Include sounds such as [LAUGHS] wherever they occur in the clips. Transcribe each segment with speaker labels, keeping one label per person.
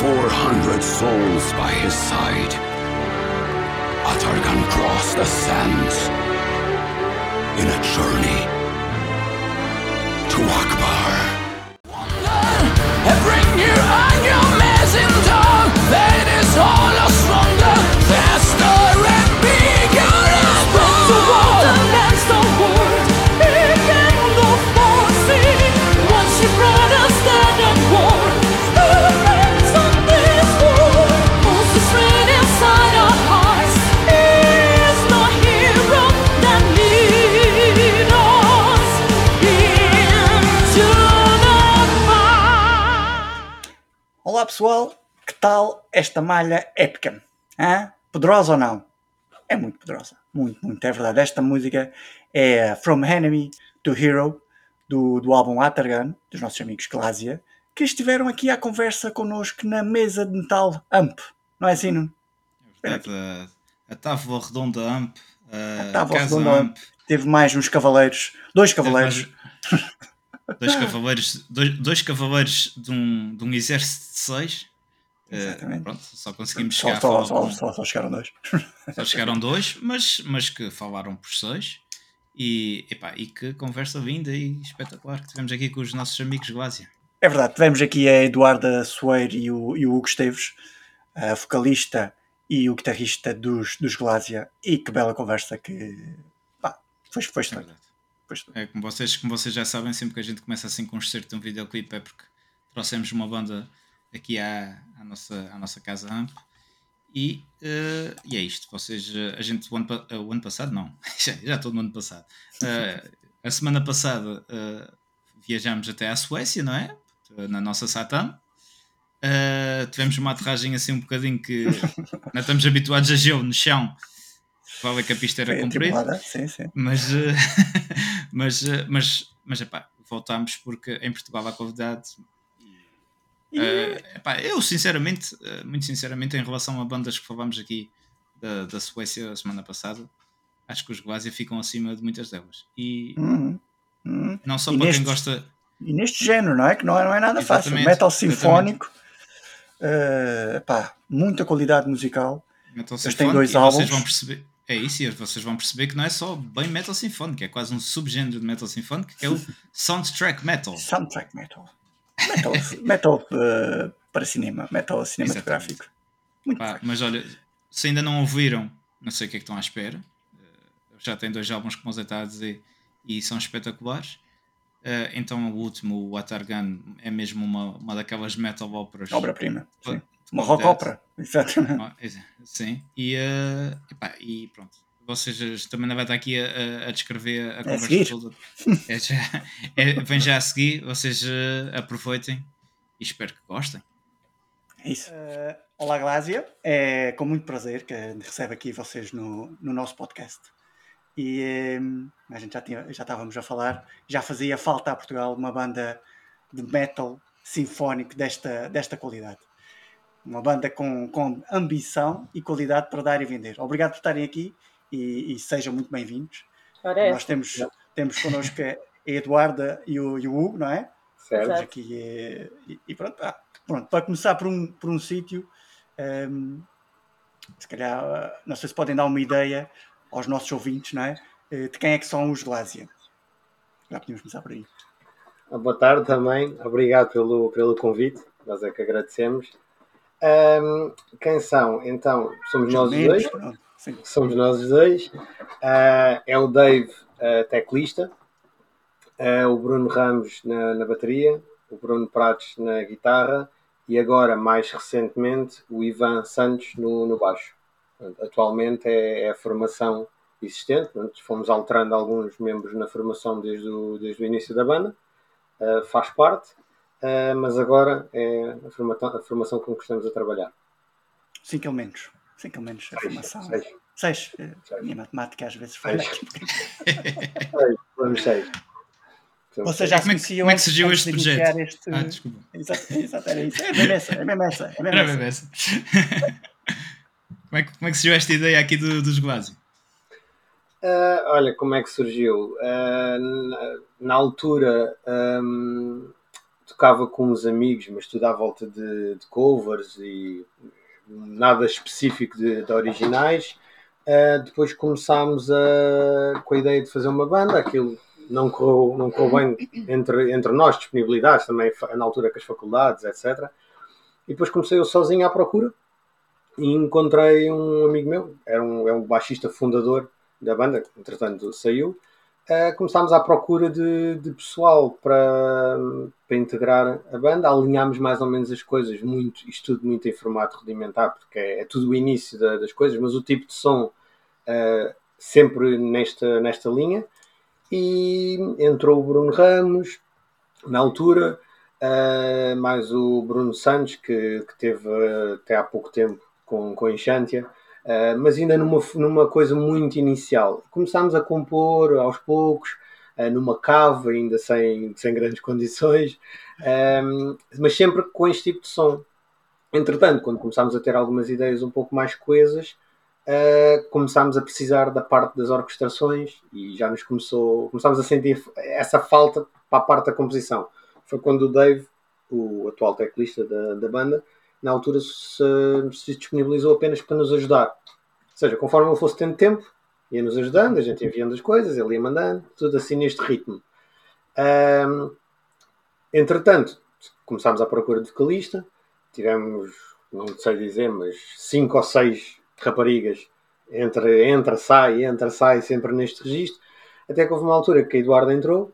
Speaker 1: 400 souls by his side, Atargan crossed the sands in a journey to Akbar. Bring your anger,
Speaker 2: Olá pessoal, que tal esta malha épica? Hã? Poderosa ou não? É muito poderosa, muito, muito, é verdade. Esta música é From Enemy to Hero, do, do álbum Atargan, dos nossos amigos Glásia, que estiveram aqui à conversa connosco na mesa de metal Amp. Não é assim, Nuno?
Speaker 3: Portanto, a, a Távola Redonda Amp, a,
Speaker 2: Estava
Speaker 3: Casa
Speaker 2: redondo
Speaker 3: Amp,
Speaker 2: Teve mais uns cavaleiros, dois cavaleiros.
Speaker 3: Dois cavaleiros, dois, dois cavaleiros de um, de um exército de seis.
Speaker 2: Exatamente.
Speaker 3: pronto, só conseguimos chegar
Speaker 2: só, só, só, só chegaram dois.
Speaker 3: Só chegaram dois, mas, mas que falaram por seis. E, epá, e que conversa linda e espetacular que tivemos aqui com os nossos amigos Glásia.
Speaker 2: É verdade, tivemos aqui a Eduarda Soeiro e o, e o Hugo Esteves, a vocalista e o guitarrista dos, dos Glásia, e que bela conversa que pá, foi, foi
Speaker 3: É
Speaker 2: excelente. Excelente.
Speaker 3: É, como, vocês, como vocês já sabem, sempre que a gente começa assim com um de um videoclipe é porque trouxemos uma banda aqui à, à, nossa, à nossa casa AMP. E, eh, e é isto. Vocês, eh, a gente, o ano, eh, o ano passado, não, [LAUGHS] já, já estou no ano passado. Eh, a semana passada eh, viajámos até à Suécia, não é? Na nossa Satam. Eh, tivemos uma aterragem assim um bocadinho que [LAUGHS] não estamos habituados a gelo no chão. Vale que a pista era comprida.
Speaker 2: sim, sim.
Speaker 3: Mas, eh, [LAUGHS] mas, eh, mas, mas epá, voltámos porque em Portugal há convidado. Eh, epá, eu, sinceramente, muito sinceramente, em relação a bandas que falámos aqui da, da Suécia a semana passada, acho que os Glásia ficam acima de muitas delas. E
Speaker 2: Uhum, uhum.
Speaker 3: não só
Speaker 2: E
Speaker 3: para
Speaker 2: neste-
Speaker 3: quem gosta.
Speaker 2: E neste género, não é? Que não é, não é nada fácil. Metal sinfónico, eh, pá, muita qualidade musical.
Speaker 3: Metal
Speaker 2: Eles têm dois álbuns.
Speaker 3: Vocês vão perceber, é isso, e vocês vão perceber que não é só bem metal sinfónico, é quase um subgénero de metal sinfónico que é o [LAUGHS] soundtrack metal.
Speaker 2: Soundtrack metal. Metal, metal eh, para cinema, metal cinematográfico. Muito
Speaker 3: Pá, mas olha, se ainda não ouviram, não sei o que é que estão à espera. Eh, já tem dois álbuns, como você está a dizer, e são espetaculares. Eh, então o último, o Atargan, é mesmo uma, uma daquelas metal óperas.
Speaker 2: Obra-prima. Uma rock opera. Exatamente.
Speaker 3: Ah, Sim, e, eh, epá, e pronto. Vocês eh, também não vai estar aqui a, a- descrever a conversa
Speaker 2: seguir.
Speaker 3: toda. É já- é- vem já a seguir, vocês eh, aproveitem e espero que gostem.
Speaker 2: É isso. Eh, olá, Glásia. É com muito prazer que recebe aqui vocês no, no nosso podcast. E eh, a gente já, tinha, já estávamos a falar, já fazia falta a Portugal uma banda de metal sinfónico desta, desta qualidade. Uma banda com, com ambição e qualidade para dar e vender. Obrigado por estarem aqui e, e sejam muito bem-vindos. Nós temos, temos connosco a Eduarda e o, e o Hugo, não é?
Speaker 4: certo.
Speaker 2: Estamos aqui eh, e, e pronto, ah, pronto, para começar por um, por um sítio, ehm, se calhar, ah, não sei se podem dar uma ideia aos nossos ouvintes, não é? Eh, de quem é que são os Glásia. Já podíamos começar por aí.
Speaker 4: Boa tarde também, obrigado pelo, pelo convite, nós é que agradecemos. Ahm, quem são? Então, somos nós os dois.
Speaker 2: sim.
Speaker 4: Somos nós os dois. Ah, é o Dave, ah, teclista, Ah, o Bruno Ramos na, na bateria, o Bruno Prates na guitarra e agora, mais recentemente, o Ivan Santos no, no baixo. Portanto, atualmente é, é a formação existente, portanto, fomos alterando alguns membros na formação desde o, desde o início da banda, faz parte, ah, mas agora é a formação, a formação com que estamos a trabalhar.
Speaker 2: Cinco elementos. Cinco elementos a formação.
Speaker 4: Seis.
Speaker 2: Seis. eh,
Speaker 4: Seis.
Speaker 2: A minha matemática às vezes falha
Speaker 4: Seis.
Speaker 2: aqui. um bocadinho.
Speaker 4: Seis, Vamos seis. Somos
Speaker 2: Vocês já se
Speaker 3: Como é que-
Speaker 2: conheciam
Speaker 3: como é que
Speaker 2: antes-
Speaker 3: surgiu este projeto?
Speaker 2: Este...
Speaker 3: Ah, desculpa.
Speaker 2: Exato, exato, era isso. É mesmo essa, é mesmo essa. É mesmo
Speaker 3: Era
Speaker 2: essa.
Speaker 3: mesmo essa. como, é que, como é que surgiu esta ideia aqui do, dos Glásia?
Speaker 4: Ah, olha, como é que surgiu? Ah, na, na altura, ahm, tocava com uns amigos, mas tudo à volta de, de covers e nada específico de, de originais. Uh, depois começámos a, com a ideia de fazer uma banda, aquilo não correu, não correu bem entre, entre nós, disponibilidades, também na altura com as faculdades, etc. E depois comecei eu sozinho à procura e encontrei um amigo meu, era um, é um baixista fundador da banda, entretanto saiu. Uh, começámos à procura de, de pessoal para, para integrar a banda, alinhámos mais ou menos as coisas, muito, isto tudo muito em formato rudimentar, porque é, é tudo o início da, das coisas, mas o tipo de som uh, sempre nesta, nesta linha. E entrou o Bruno Ramos, na altura, uh, mais o Bruno Santos, que, que teve até há pouco tempo com, com a Enchantia, uh, mas ainda numa, numa coisa muito inicial. Começámos a compor aos poucos, uh, numa cave, ainda sem, sem grandes [LAUGHS] condições, um, mas sempre com este tipo de som. Entretanto, quando começámos a ter algumas ideias um pouco mais coesas, uh, começámos a precisar da parte das orquestrações e já nos começou, começámos a sentir essa falta para a parte da composição. Foi quando o Dave, o atual teclista da, da banda, na altura se, se disponibilizou apenas para nos ajudar. Ou seja, conforme ele fosse tendo tempo, ia nos ajudando, a gente enviando as coisas, ele ia mandando, tudo assim neste ritmo. Um, entretanto, começámos à procura de vocalista, tivemos, não sei dizer, mas cinco ou seis raparigas, entre, entra, sai, entra, sai, sempre neste registro, até que houve uma altura que a Eduardo entrou,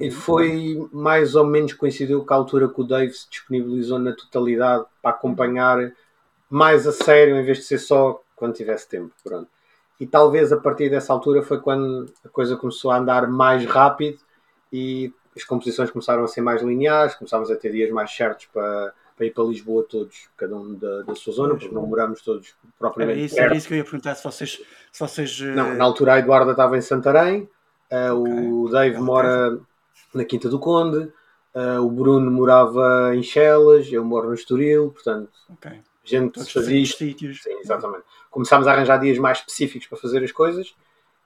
Speaker 4: e foi mais ou menos coincidiu com a altura que o Dave se disponibilizou na totalidade para acompanhar mais a sério, em vez de ser só quando tivesse tempo. Pronto. E talvez a partir dessa altura foi quando a coisa começou a andar mais rápido e as composições começaram a ser mais lineares, começámos a ter dias mais certos para, para ir para Lisboa todos, cada um da, da sua zona, porque não moramos todos propriamente
Speaker 2: Era isso,
Speaker 4: perto.
Speaker 2: era isso que eu ia perguntar, se vocês... Se vocês eh,
Speaker 4: Não, na altura a Eduarda estava em Santarém, uh, o Dave
Speaker 2: Ok.
Speaker 4: mora na Quinta do Conde, uh, o Bruno morava em Chelas, eu moro no Estoril, portanto,
Speaker 2: ok,
Speaker 4: a gente
Speaker 2: todos
Speaker 4: fazia isto.
Speaker 2: sítios.
Speaker 4: Sim, exatamente. Começámos a arranjar dias mais específicos para fazer as coisas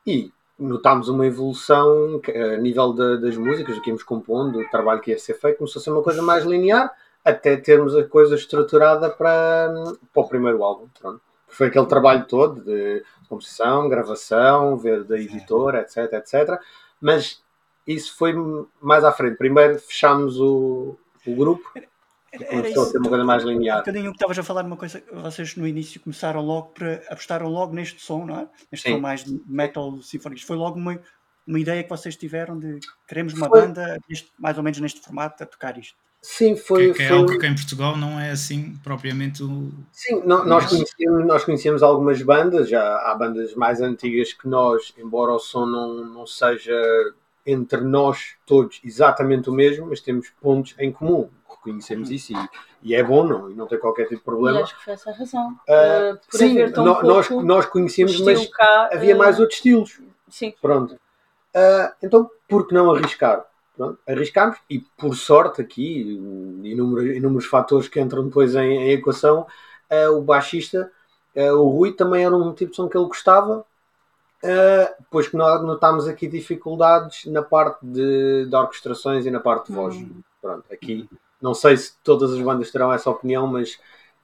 Speaker 4: e notámos uma evolução que, a nível da- das músicas, do que íamos compondo, do trabalho que ia ser feito, começou a ser uma coisa mais linear, até termos a coisa estruturada para, para o primeiro álbum. Pronto. Foi aquele trabalho todo de composição, gravação, ver da editora, etc, etc. Mas isso foi mais à frente. Primeiro fechámos o, o grupo
Speaker 2: Era,
Speaker 4: a ser uma coisa mais
Speaker 2: Um
Speaker 4: linear.
Speaker 2: bocadinho o que estavas a falar, uma coisa, vocês no início começaram logo para apostaram logo neste som, não é? Neste
Speaker 4: Sim.
Speaker 2: som mais de metal sinfónico. Foi logo uma, uma ideia que vocês tiveram de queremos uma
Speaker 4: Foi.
Speaker 2: banda neste- mais ou menos neste formato a tocar isto.
Speaker 4: Sim, foi.
Speaker 3: que, que é
Speaker 4: foi-
Speaker 3: algo que em Portugal não é assim propriamente o.
Speaker 4: Sim, no- nós, conhecíamos, nós conhecíamos algumas bandas, já há bandas mais antigas que nós, embora o som não, não seja entre nós todos exatamente o mesmo, mas temos pontos em comum. Reconhecemos isso e, e é bom, não, e não tem qualquer tipo de
Speaker 5: E
Speaker 4: problema.
Speaker 5: acho que foi essa a razão.
Speaker 4: Ah,
Speaker 5: Uh, por
Speaker 4: sim,
Speaker 5: haver tão
Speaker 4: no- nós,
Speaker 5: pouco
Speaker 4: nós conhecíamos, mas
Speaker 5: cá,
Speaker 4: havia
Speaker 5: uh,
Speaker 4: mais outros estilos.
Speaker 5: Sim,
Speaker 4: Pronto. Ah, então, por que não arriscar? Pronto, arriscámos e, por sorte, aqui, inúmeros, inúmeros fatores que entram depois em, em equação, ah, o baixista, ah, o Rui, também era um tipo de som que ele gostava. ah, depois que nós notámos aqui dificuldades na parte de, de orquestrações e na parte de voz. Pronto, aqui não sei se todas as bandas terão essa opinião, mas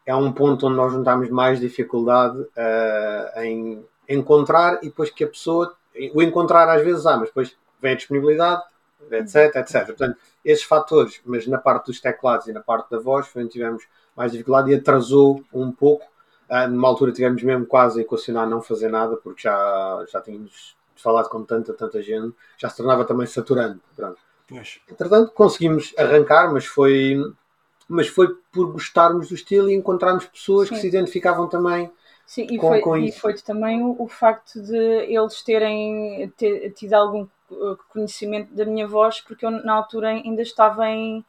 Speaker 4: é um ponto onde nós notámos mais dificuldade ah, em encontrar e depois que a pessoa o encontrar às vezes há, mas depois vem a disponibilidade, etc, etc. Portanto, esses fatores, mas na parte dos teclados e na parte da voz foi onde tivemos mais dificuldade e atrasou um pouco. Ah, numa altura tivemos mesmo quase a equacionar não fazer nada, porque já, já tínhamos falado com tanta, tanta gente, já se tornava também saturante. Pronto.
Speaker 2: Pois.
Speaker 4: Entretanto, conseguimos arrancar, mas foi, mas foi por gostarmos do estilo e encontrarmos pessoas que
Speaker 5: Sim.
Speaker 4: se identificavam também.
Speaker 5: sim e,
Speaker 4: Com-
Speaker 5: foi,
Speaker 4: com
Speaker 5: e
Speaker 4: isso.
Speaker 5: foi também o, o facto de eles terem ter- tido algum uh, conhecimento da minha voz, porque eu na altura ainda estava em,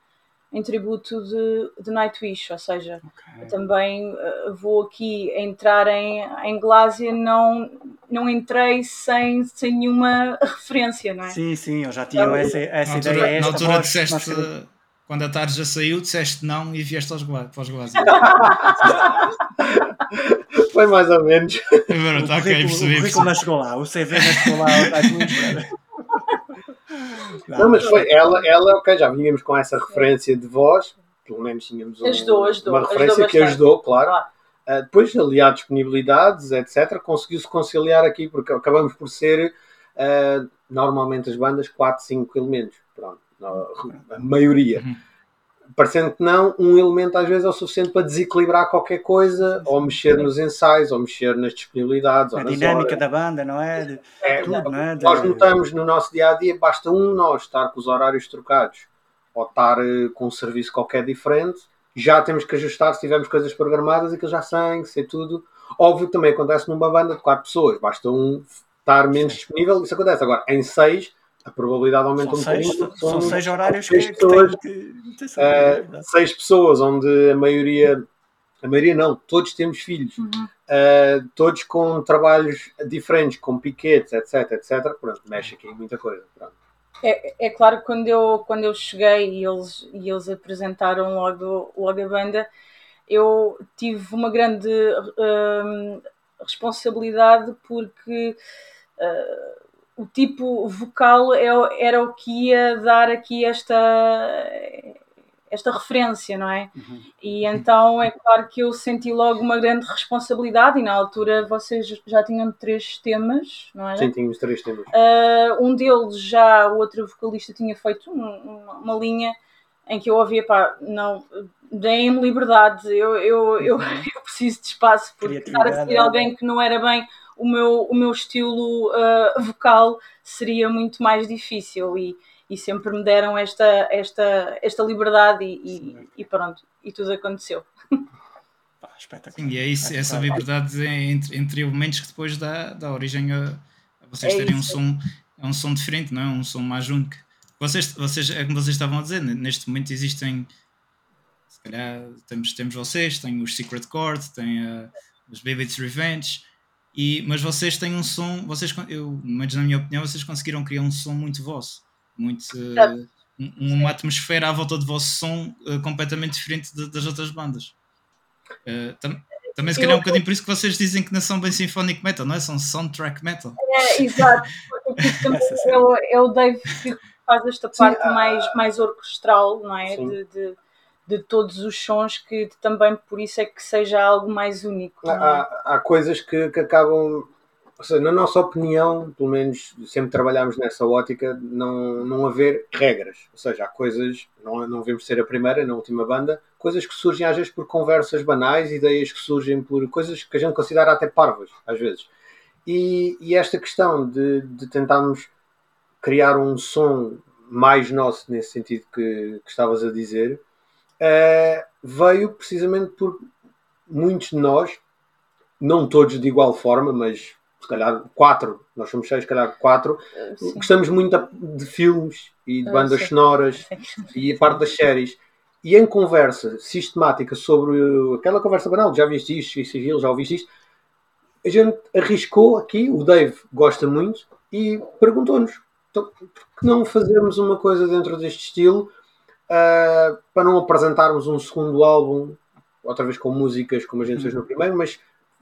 Speaker 5: em tributo de, de Nightwish, ou seja,
Speaker 2: ok.
Speaker 5: também uh, vou aqui entrar em, em Glásia, não, não entrei sem, sem nenhuma referência, não é?
Speaker 2: Sim, sim, eu já tinha
Speaker 5: Então,
Speaker 2: essa, essa
Speaker 3: Na
Speaker 2: ideia.
Speaker 3: altura, na
Speaker 2: esta
Speaker 3: altura
Speaker 2: voz,
Speaker 3: disseste, quando a tarde já saiu, disseste não e vieste aos para os. [LAUGHS]
Speaker 4: Foi mais ou menos.
Speaker 2: o
Speaker 3: Pronto, ok,
Speaker 2: currículo, o
Speaker 3: percebi.
Speaker 2: currículo não chegou lá, o CV não chegou lá cara.
Speaker 4: Não, mas foi ela, ela, ok, já vínhamos com essa referência de voz, pelo menos tínhamos um-
Speaker 5: Ajudou, ajudou,
Speaker 4: uma
Speaker 5: ajudou
Speaker 4: referência que
Speaker 5: bastante.
Speaker 4: ajudou, claro.
Speaker 5: Claro.
Speaker 4: Uh, depois, ali há disponibilidades, etc., conseguiu-se conciliar aqui, porque acabamos por ser, uh, normalmente as bandas, 4, 5 elementos. Pronto, a maioria.
Speaker 3: Uhum.
Speaker 4: Parecendo que não, um elemento às vezes é o suficiente para desequilibrar qualquer coisa, ou mexer nos ensaios, ou mexer nas disponibilidades, ou
Speaker 2: A
Speaker 4: nas
Speaker 2: dinâmica
Speaker 4: horas.
Speaker 2: da banda, não é? De,
Speaker 4: É,
Speaker 2: tudo, não é? De-
Speaker 4: nós notamos no nosso dia a dia, basta um nós estar com os horários trocados ou estar eh, com um serviço qualquer diferente, já temos que ajustar se tivermos coisas programadas e que já sem, ser tudo. Óbvio que também acontece numa banda de quatro pessoas, basta um estar menos disponível, isso acontece. Agora, em seis, a probabilidade aumenta
Speaker 2: São
Speaker 4: um bocadinho.
Speaker 2: são seis horários
Speaker 4: seis
Speaker 2: que,
Speaker 4: pessoas,
Speaker 2: têm que. que- verdade.
Speaker 4: seis pessoas, onde a maioria, a maioria não, todos temos filhos,
Speaker 5: Uhum.
Speaker 4: eh, todos com trabalhos diferentes, com piquetes, etc, etc. Pronto, mexe aqui muita coisa. Pronto.
Speaker 5: É, é claro que quando eu, quando eu cheguei e eles, e eles apresentaram logo, logo a banda, eu tive uma grande hum, responsabilidade porque uh, o tipo vocal é era o que ia dar aqui esta, esta referência, não é?
Speaker 2: Uhum.
Speaker 5: E então é claro que eu senti logo uma grande responsabilidade e na altura vocês já tinham três temas, não é?
Speaker 4: Sim, tínhamos três temas.
Speaker 5: Uh, um deles já, o outro vocalista tinha feito um- uma, uma linha em que eu ouvia, pá, não, deem-me liberdade, eu, eu, eu, [LAUGHS] eu preciso de espaço, porque estar a seguir
Speaker 2: é.
Speaker 5: alguém que não era bem o meu, o meu estilo uh, vocal seria muito mais difícil e, e sempre me deram esta, esta, esta liberdade e, e, e pronto, e tudo aconteceu.
Speaker 2: Pá, espetacular.
Speaker 3: Sim, e é isso, essa liberdade entre, entre elementos que depois dá, dá origem a, a vocês
Speaker 5: É
Speaker 3: terem um
Speaker 5: isso.
Speaker 3: som, é um som diferente, não é? Um som mais único. Vocês, vocês, é como vocês estavam a dizer, neste momento existem, se calhar, temos, temos vocês, tem os Secret Chord, tem uh, os Baby's Revenge, e, mas vocês têm um som, vocês, eu, mas na minha opinião, vocês conseguiram criar um som muito vosso, muito, uh, um- uma atmosfera à volta do vosso som uh, completamente diferente de- das outras bandas. Uh, tam- também se calhar é um
Speaker 5: Eu-
Speaker 3: bocadinho por isso que vocês dizem que não são bem symphonic metal, não é? São soundtrack metal.
Speaker 5: É, exato,
Speaker 2: Essa sim.
Speaker 5: é, o, é Dave que faz esta
Speaker 4: Sim,
Speaker 5: parte
Speaker 4: ah,
Speaker 5: mais, mais orquestral, não é?
Speaker 4: sim.
Speaker 5: De, de, de todos os sons, que também por isso é que seja algo mais único. é?
Speaker 4: Há, há coisas que, que acabam, seja, na nossa opinião, pelo menos sempre trabalhámos nessa ótica, não, não haver regras. Ou seja, há coisas, não, não devemos ser a primeira, na última banda, coisas que surgem às vezes por conversas banais, ideias que surgem por coisas que a gente considera até parvas, às vezes. E, e esta questão de, de tentarmos criar um som mais nosso, nesse sentido que, que estavas a dizer, eh, veio precisamente por muitos de nós, não todos de igual forma, mas se calhar quatro, nós somos seis, se calhar quatro,
Speaker 5: Sim.
Speaker 4: gostamos muito de filmes e de
Speaker 5: Ah,
Speaker 4: bandas sonoras e a parte das séries. E em conversa sistemática sobre aquela conversa banal, já viste isto, isto aquilo, já ouviste isto, a gente arriscou aqui, o Dave gosta muito, e perguntou-nos então, por que não fazermos uma coisa dentro deste estilo uh, para não apresentarmos um segundo álbum, outra vez com músicas como a gente fez no primeiro, mas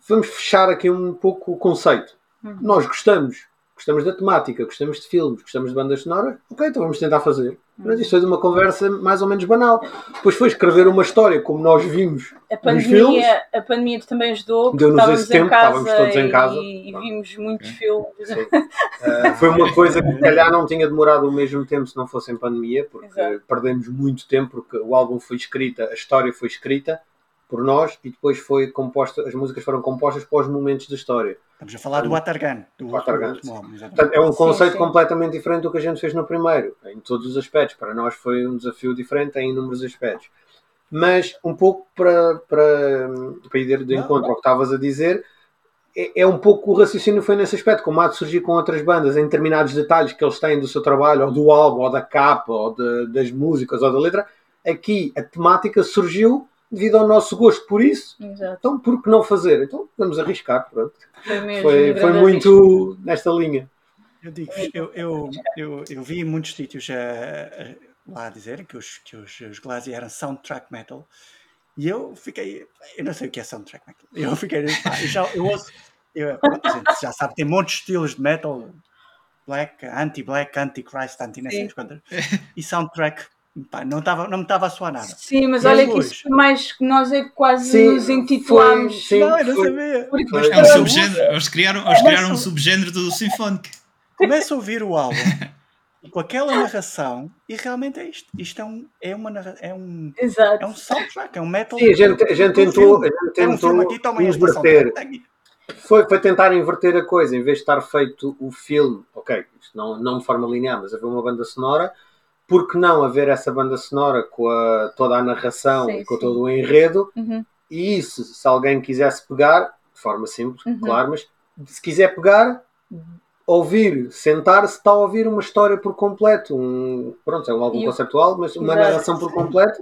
Speaker 4: vamos fechar aqui um pouco o conceito.
Speaker 5: Uhum.
Speaker 4: Nós gostamos, gostamos da temática, gostamos de filmes, gostamos de bandas sonoras, ok, então vamos tentar fazer. Mas isto foi de uma conversa mais ou menos banal. Depois foi escrever uma história como nós vimos
Speaker 5: A
Speaker 4: nos filmes.
Speaker 5: pandemia, a pandemia também ajudou, porque
Speaker 4: Deu-nos
Speaker 5: estávamos
Speaker 4: esse tempo,
Speaker 5: em casa,
Speaker 4: estávamos todos em casa.
Speaker 5: E, e vimos muitos
Speaker 3: Ok.
Speaker 5: filmes.
Speaker 4: Uh, foi uma coisa que se calhar não tinha demorado o mesmo tempo se não fosse em pandemia, porque
Speaker 5: Exato.
Speaker 4: perdemos muito tempo, porque o álbum foi escrita, a história foi escrita por nós e depois foi composta, as músicas foram compostas para os momentos da história.
Speaker 2: Estamos a falar do Watergun, do exatamente.
Speaker 4: Portanto, é um
Speaker 5: Sim,
Speaker 4: conceito
Speaker 5: sim.
Speaker 4: completamente diferente do que a gente fez no primeiro, em todos os aspectos. Para nós foi um desafio diferente em inúmeros aspectos. Mas, um pouco para, para, para ir de
Speaker 2: Não,
Speaker 4: encontro ao que estavas a dizer, é, é um pouco o raciocínio foi nesse aspecto, como há de surgir com outras bandas, em determinados detalhes que eles têm do seu trabalho, ou do álbum, ou da capa, ou de- das músicas, ou da letra. Aqui a temática surgiu devido ao nosso gosto por isso.
Speaker 5: Exato.
Speaker 4: Então, por que não fazer? Então, vamos arriscar. Pronto.
Speaker 5: Foi mesmo.
Speaker 4: Foi, foi muito nesta linha.
Speaker 2: Eu digo, eu, eu, eu, eu vi em muitos sítios a, a- lá a dizerem que os, que os, os Glassy eram soundtrack metal e eu fiquei, eu não sei o que é soundtrack metal. Eu fiquei, pá, eu já eu ouço, eu, pronto, gente já sabe, tem montes de estilos de metal, black, anti-black, anti-Christ, anti não sei quantas. E soundtrack, pá, não, tava, não me estava a soar nada.
Speaker 5: Sim, mas
Speaker 2: E
Speaker 5: olha que
Speaker 2: luzes?
Speaker 5: isso foi mais que nós é que quase
Speaker 4: Sim,
Speaker 5: nos intitulámos.
Speaker 4: foi- sim.
Speaker 2: não, eu não
Speaker 4: foi-
Speaker 2: sabia.
Speaker 5: Porque
Speaker 4: Foi-
Speaker 3: É um
Speaker 2: Mas-.
Speaker 3: Eles criaram, eles criaram um subgénero do sinfónico.
Speaker 2: Começo a ouvir o álbum [LAUGHS] com aquela narração e realmente é isto. Isto é um, é uma é um,
Speaker 5: Exato.
Speaker 2: é um soundtrack, é um metal.
Speaker 4: Sim, a gente, a gente
Speaker 2: um
Speaker 4: tentou, a gente
Speaker 2: É um filme
Speaker 4: tentou
Speaker 2: aqui,
Speaker 4: inverter. Foi, foi tentar inverter a coisa, em vez de estar feito o filme, ok, isto não, não de forma linear, mas haver uma banda sonora, por que não haver essa banda sonora com a- toda a narração
Speaker 5: Sim,
Speaker 4: e com
Speaker 5: sim.
Speaker 4: todo o enredo?
Speaker 5: Uhum.
Speaker 4: E isso, se alguém quisesse pegar, de forma simples,
Speaker 5: Uhum.
Speaker 4: claro, mas se quiser pegar, ouvir, sentar-se, está a ouvir uma história por completo. Um, pronto, é um álbum
Speaker 5: E
Speaker 4: conceptual, mas uma
Speaker 5: Exato.
Speaker 4: narração por completo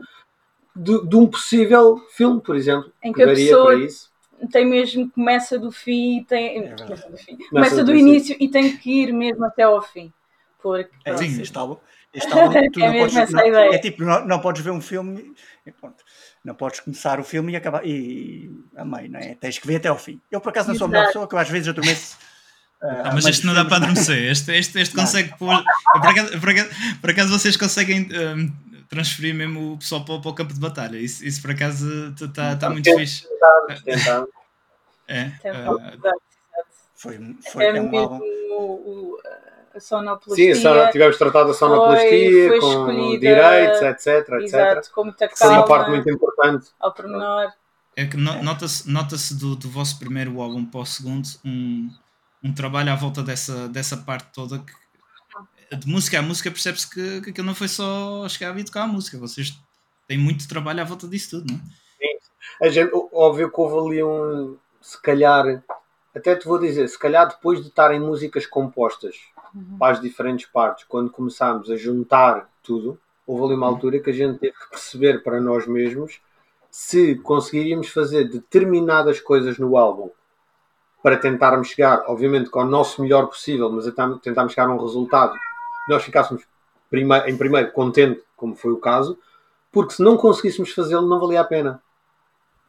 Speaker 4: de, de um possível filme, por exemplo,
Speaker 5: Em que a
Speaker 4: daria
Speaker 5: pessoa
Speaker 4: para isso.
Speaker 5: tem mesmo, começa do fim e tem.
Speaker 2: verdade.
Speaker 5: começa do, fim.
Speaker 4: Começa do
Speaker 5: do início e tem que ir mesmo até ao fim. Porque
Speaker 2: É
Speaker 5: pronto,
Speaker 2: isso, este álbum. Este álbum [LAUGHS] tu
Speaker 5: É
Speaker 2: não podes,
Speaker 5: essa
Speaker 2: não-
Speaker 5: ideia.
Speaker 2: é tipo, não, não podes ver um filme e pronto. Não podes começar o filme e acabar. E a meio, não é? Tens que ver até ao fim. Eu, por acaso, não sou a melhor
Speaker 5: Exato.
Speaker 2: pessoa, que eu às vezes adormeço. ah,
Speaker 3: Ah, mas este não dá para adormecer. Este, este, este consegue pôr. Por acaso, por, acaso, por acaso vocês conseguem hum, transferir mesmo o pessoal para, para o campo de batalha. Isso, isso por acaso está tá muito fixe.
Speaker 4: Tentar.
Speaker 3: É, ah,
Speaker 5: exato, exato.
Speaker 2: Foi, foi,
Speaker 5: É
Speaker 2: é um álbum.
Speaker 5: o, o- a
Speaker 4: Sim,
Speaker 5: sonoplastia.
Speaker 4: a sono- tivemos tratado a sonoplastia,
Speaker 5: foi
Speaker 4: com
Speaker 5: escolhida-
Speaker 4: direitos, etc, etc.
Speaker 5: Exato, com muita
Speaker 4: Foi uma
Speaker 5: calma,
Speaker 4: parte muito importante.
Speaker 5: ao pormenor.
Speaker 3: é que no- nota-se nota do, do vosso primeiro álbum para o segundo um, um trabalho à volta dessa, dessa parte toda que de música a música percebe-se que, que aquilo não foi só chegar e tocar a música. Vocês têm muito trabalho à volta disso tudo, não é?
Speaker 4: A gente, óbvio que houve ali um, se calhar, até te vou dizer, se calhar depois de estarem músicas compostas
Speaker 5: Uhum.
Speaker 4: para as diferentes partes, quando começámos a juntar tudo, houve ali uma altura que a gente teve que perceber para nós mesmos se conseguiríamos fazer determinadas coisas no álbum para tentarmos chegar, obviamente, com o nosso melhor possível, mas tentarmos chegar a um resultado que nós ficássemos em primeiro contente, como foi o caso, porque se não conseguíssemos fazê-lo, não valia a pena.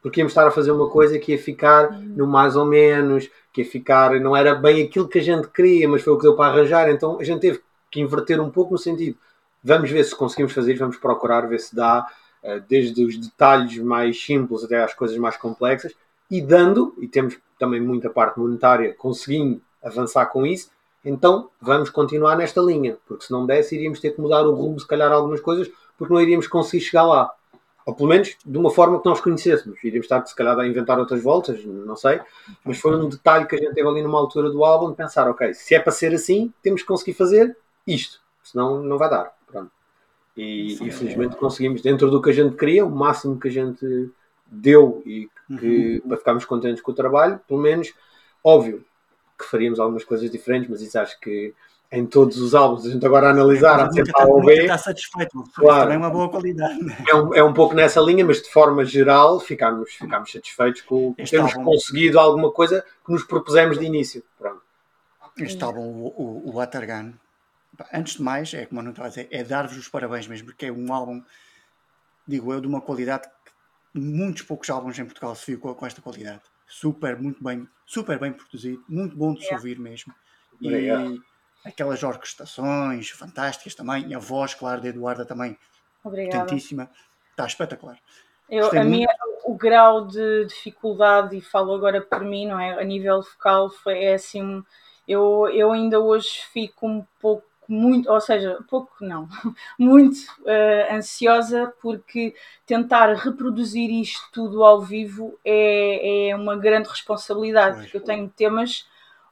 Speaker 4: Porque íamos estar a fazer uma coisa que ia ficar no mais ou menos, que ia ficar, não era bem aquilo que a gente queria, mas foi o que deu para arranjar, então a gente teve que inverter um pouco no sentido, vamos ver se conseguimos fazer, vamos procurar ver se dá, eh, desde os detalhes mais simples até às coisas mais complexas, e dando, e temos também muita parte monetária, conseguindo avançar com isso, então vamos continuar nesta linha, porque se não desse iríamos ter que mudar o rumo, se calhar algumas coisas, porque não iríamos conseguir chegar lá. Ou pelo menos de uma forma que nós conhecêssemos. Iríamos estar, se calhar, a inventar outras voltas, não sei. Mas foi um detalhe que a gente teve ali numa altura do álbum de pensar, ok, se é para ser assim, temos que conseguir fazer isto. Senão não vai dar. Pronto. E,
Speaker 2: Sim.
Speaker 4: e felizmente conseguimos, dentro do que a gente queria, o máximo que a gente deu e que, para ficarmos contentes com o trabalho, pelo menos, óbvio que faríamos algumas coisas diferentes, mas isso acho que em todos os álbuns, a gente agora a analisar, há
Speaker 2: Nunca
Speaker 4: sempre
Speaker 2: está-
Speaker 4: A ou B,
Speaker 2: está satisfeito.
Speaker 4: Claro.
Speaker 2: Também é uma boa qualidade. né?
Speaker 4: é um, é um pouco nessa linha, mas de forma geral ficámos, ficámos satisfeitos com
Speaker 2: Este
Speaker 4: termos
Speaker 2: álbum.
Speaker 4: conseguido alguma coisa que nos propusemos de início. Pronto.
Speaker 2: Este álbum, o, o, o Watergun, antes de mais, é como eu não estava a dizer, é dar-vos os parabéns mesmo, porque é um álbum, digo eu, de uma qualidade que muitos poucos álbuns em Portugal se viu com, com esta qualidade. Super, muito bem, super bem produzido, muito bom de se ouvir mesmo. E
Speaker 4: Obrigado.
Speaker 2: Aquelas orquestrações fantásticas também, a voz, claro, de Eduarda também,
Speaker 5: Obrigada.
Speaker 2: potentíssima. Está espetacular.
Speaker 5: Eu,
Speaker 2: Gostei
Speaker 5: a
Speaker 2: muito.
Speaker 5: minha, o grau de dificuldade, e falo agora por mim, não é? A nível vocal, foi é assim. Eu, eu ainda hoje fico um pouco, muito, ou seja, pouco não, [LAUGHS] muito eh, ansiosa, porque tentar reproduzir isto tudo ao vivo é, é uma grande responsabilidade,
Speaker 2: Pois.
Speaker 5: porque eu tenho temas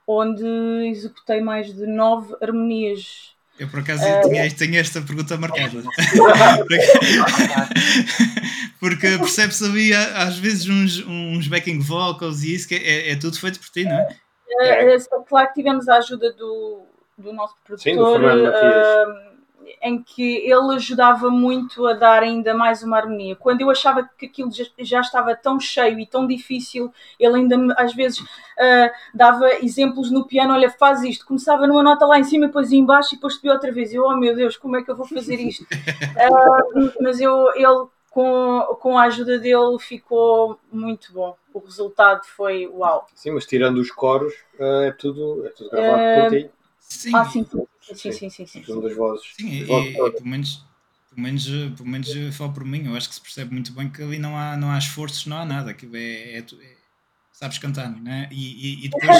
Speaker 5: onde executei mais de nove harmonias
Speaker 3: Eu por acaso
Speaker 5: É.
Speaker 3: tinha, tenho esta pergunta marcada. [LAUGHS] [LAUGHS] Porque percebe-se ali às vezes uns, uns backing vocals e isso que é, é tudo feito por ti, não é?
Speaker 5: Eh, claro que tivemos a ajuda do, do nosso
Speaker 4: Sim, do
Speaker 5: produtor,
Speaker 4: Fernando Matias.
Speaker 5: Em que ele ajudava muito a dar ainda mais uma harmonia. Quando eu achava que aquilo já, estava tão cheio e tão difícil, ele ainda me, às vezes eh, dava exemplos no piano: olha, faz isto. Começava numa nota lá em cima, depois ia em baixo e depois subia outra vez. Eu, oh meu Deus, como é que eu vou fazer isto? Eh, [LAUGHS] mas eu, ele, com, com a ajuda dele, ficou muito bom. O resultado foi uau.
Speaker 4: Sim, mas tirando os coros, eh, é tudo, é tudo gravado por ti.
Speaker 3: Sim,
Speaker 5: Ah, sim, sim, sim, sim, sim, sim.
Speaker 4: Uma das vozes.
Speaker 3: Sim, e, pelo menos, pelo menos, eh, pelo menos eh, falo por mim, eu acho que se percebe muito bem que ali não há, não há esforços, não há nada, aquilo é, é é- sabes cantar, não é? E, e- e depois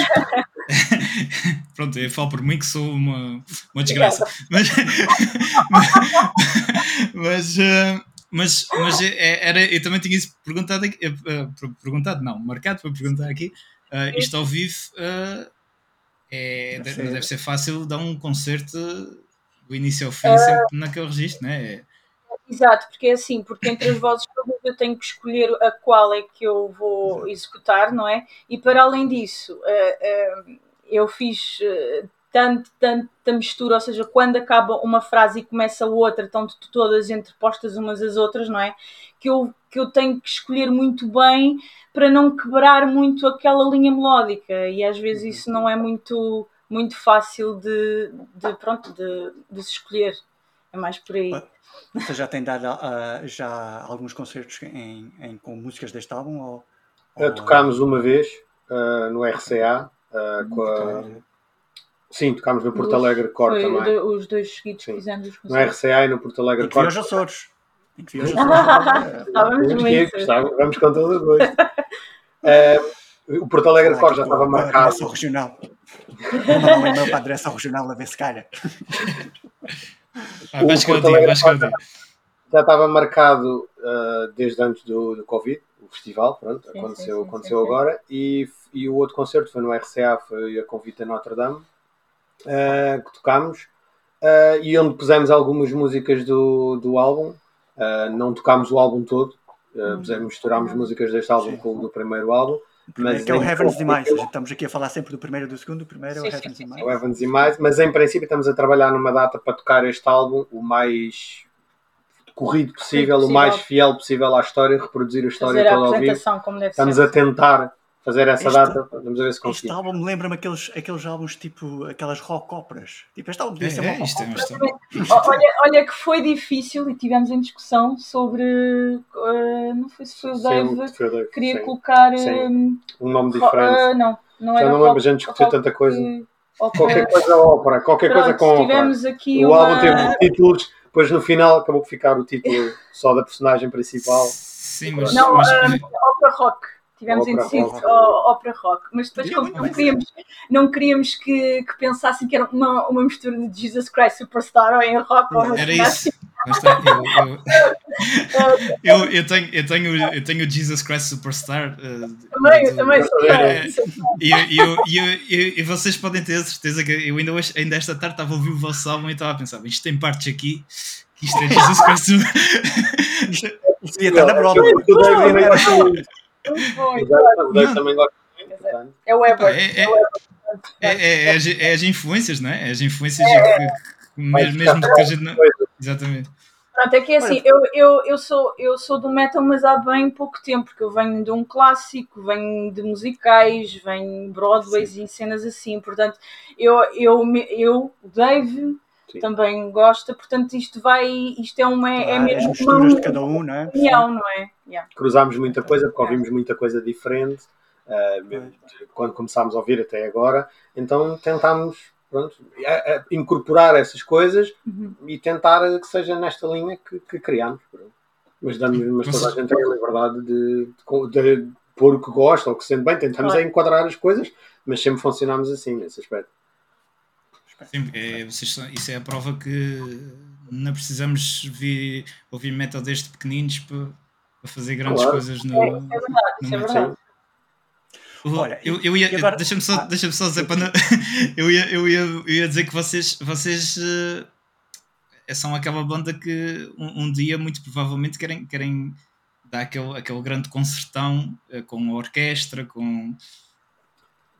Speaker 3: [LAUGHS] pronto, eu falo por mim que sou uma, uma desgraça, mas [LAUGHS] mas, eh, mas, mas é- era, eu também tinha isso perguntado aqui, eh, eh, perguntado, não, marcado para perguntar aqui, eh, isto ao vivo eh, é,
Speaker 2: Deve
Speaker 3: deve,
Speaker 2: ser-
Speaker 3: deve ser fácil dar um concerto do início ao fim sempre naquele registro, não é?
Speaker 5: Exato, porque é assim, porque entre as vozes todas eu tenho que escolher a qual é que eu vou executar, não é? E para além disso, eh, eh, eu fiz eh, tanto, tanta mistura, ou seja, quando acaba uma frase e começa outra, estão todas entrepostas umas às outras, não é? Que eu, que eu tenho que escolher muito bem para não quebrar muito aquela linha melódica e às vezes isso não é muito, muito fácil de, de, pronto, de, de se escolher. É mais por aí.
Speaker 2: Você já tem dado ah, já alguns concertos em, em- com músicas deste álbum? Ou,
Speaker 4: Uh,
Speaker 2: ou-
Speaker 4: tocámos uma vez uh, no RCA. uh, com a- Sim, tocámos no Porto Alegre Core
Speaker 5: Foi
Speaker 4: também.
Speaker 5: do- os dois seguidos
Speaker 4: Sim.
Speaker 5: que fizemos os
Speaker 4: No. RCA e no Porto Alegre
Speaker 2: Em que vi
Speaker 4: Core.
Speaker 2: os Açores. Em que vi os [LAUGHS] Açores.
Speaker 4: Que
Speaker 5: muito.
Speaker 4: gostava- Vamos com todo o gosto. [LAUGHS] Uh, o Porto Alegre Core já estava
Speaker 2: Com a
Speaker 4: marcado.
Speaker 2: direção regional. Vou mandar um e-mail para a direção regional a ver se calha.
Speaker 3: Ah, vais que eu
Speaker 4: Porto
Speaker 3: digo, que eu digo.
Speaker 4: Já estava marcado uh, desde antes do, do Covid, o festival, pronto,
Speaker 5: Sim,
Speaker 4: aconteceu,
Speaker 5: sim, sim,
Speaker 4: aconteceu
Speaker 5: sim, sim.
Speaker 4: agora. E, e o outro concerto foi no RCA, foi a convite a Notre Dame, uh, que tocámos, uh, e onde pusemos algumas músicas do, do álbum. Uh, não tocámos o álbum todo, uh, pusemos, misturámos músicas deste álbum
Speaker 2: Sim.
Speaker 4: com o do primeiro álbum. Mas
Speaker 2: que é o Heavens Demais. A gente Estamos aqui a falar sempre do primeiro e do segundo. O primeiro é o
Speaker 5: Sim,
Speaker 2: Heavens
Speaker 5: sim, sim.
Speaker 4: o
Speaker 2: Demais.
Speaker 4: Evans e mais, mas em princípio estamos a trabalhar numa data para tocar este álbum o mais corrido possível, o
Speaker 5: possível.
Speaker 4: mais fiel possível à história, reproduzir a história
Speaker 5: Fazer a
Speaker 4: toda ao vivo.
Speaker 5: apresentação como deve
Speaker 4: Estamos
Speaker 5: ser.
Speaker 4: a tentar fazer essa
Speaker 2: Este-
Speaker 4: data, vamos ver se
Speaker 2: Este
Speaker 4: conseguimos.
Speaker 2: álbum lembra-me aqueles, aqueles álbuns tipo aquelas rock óperas. Tipo, este álbum
Speaker 3: É,
Speaker 2: ser
Speaker 3: é,
Speaker 2: rock
Speaker 3: isto é.
Speaker 5: Ó, Olha, olha que foi difícil e tivemos em discussão sobre. eh, não foi se foi o Dave
Speaker 4: Dave,
Speaker 5: queria
Speaker 4: sim.
Speaker 5: colocar.
Speaker 4: Sim.
Speaker 5: eh,
Speaker 4: um nome
Speaker 5: ro-
Speaker 4: diferente.
Speaker 5: eh, não, não
Speaker 4: Já
Speaker 5: era.
Speaker 4: não lembro, a gente discutiu tanta coisa.
Speaker 5: eh, ópera.
Speaker 4: Qualquer coisa ópera, qualquer coisa
Speaker 5: Pronto,
Speaker 4: com ópera. O
Speaker 5: uma.
Speaker 4: álbum teve títulos, depois no final acabou por ficar o título só da personagem principal.
Speaker 3: Sim, mas,
Speaker 5: Não,
Speaker 3: mas-
Speaker 5: ópera rock. Tivemos indeciso ó, ópera rock. Mas depois, como não queríamos, não queríamos que, que pensassem que era uma, uma mistura de Jesus Christ Superstar ou em rock ou
Speaker 3: era isso. Está, eu, eu, [LAUGHS] eu, eu tenho, eu, tenho, eu tenho o Jesus Christ Superstar. eh,
Speaker 5: Também, eu também sou
Speaker 3: É. E, vocês podem ter a certeza que eu ainda, hoje, ainda esta tarde estava a ouvir o vosso álbum e estava a pensar, isto tem partes aqui, que isto é Jesus Christ. [LAUGHS]
Speaker 2: Isto ia estar na
Speaker 4: Eu- Muito.
Speaker 5: Bom.
Speaker 4: Também muito.
Speaker 5: É o
Speaker 3: Pá,
Speaker 5: Ever.
Speaker 3: é, é,
Speaker 5: É o
Speaker 3: é, é, é as, é as influências, não é? É as influências que, que- mesmo, mesmo que a gente não. Exatamente.
Speaker 5: Pronto, é que é assim, eu, eu, eu, sou, eu sou do metal, mas há bem pouco tempo, porque eu venho de um clássico, venho de musicais, venho de Broadways e cenas assim, portanto, eu, eu, me- eu o Dave
Speaker 4: Sim.
Speaker 5: também gosta, portanto, isto vai, isto é uma, é
Speaker 2: as
Speaker 5: mesmo
Speaker 2: misturas
Speaker 5: uma
Speaker 2: de cada um, não é?
Speaker 5: opinião, não é? Yeah.
Speaker 4: Cruzámos muita coisa, porque ouvimos muita coisa diferente. uh, quando começámos a ouvir até agora, então tentámos pronto, a- a incorporar essas coisas
Speaker 5: Uhum.
Speaker 4: e tentar que seja nesta linha que, que criámos. Mas, damos, mas toda a gente tem a liberdade de, de, de pôr o que gosta ou o que se sente bem. Tentamos
Speaker 5: Claro.
Speaker 4: é enquadrar as coisas, mas sempre funcionámos assim, nesse aspecto.
Speaker 3: Sim, é, vocês são- isso é a prova que não precisamos vir, ouvir metal desde pequeninos para, para fazer grandes
Speaker 4: Claro.
Speaker 3: coisas no.
Speaker 5: É, isso é verdade, isso é
Speaker 3: no
Speaker 5: verdade.
Speaker 3: O-
Speaker 2: Olha,
Speaker 3: eu, eu ia,
Speaker 2: agora-
Speaker 3: deixa-me só,
Speaker 2: Ah.
Speaker 3: deixa só dizer para não, [LAUGHS] eu, ia, eu, ia, eu ia dizer que vocês, vocês eh, são aquela banda que um, um dia muito provavelmente querem, querem dar aquele, aquele grande concertão eh, com a orquestra, com,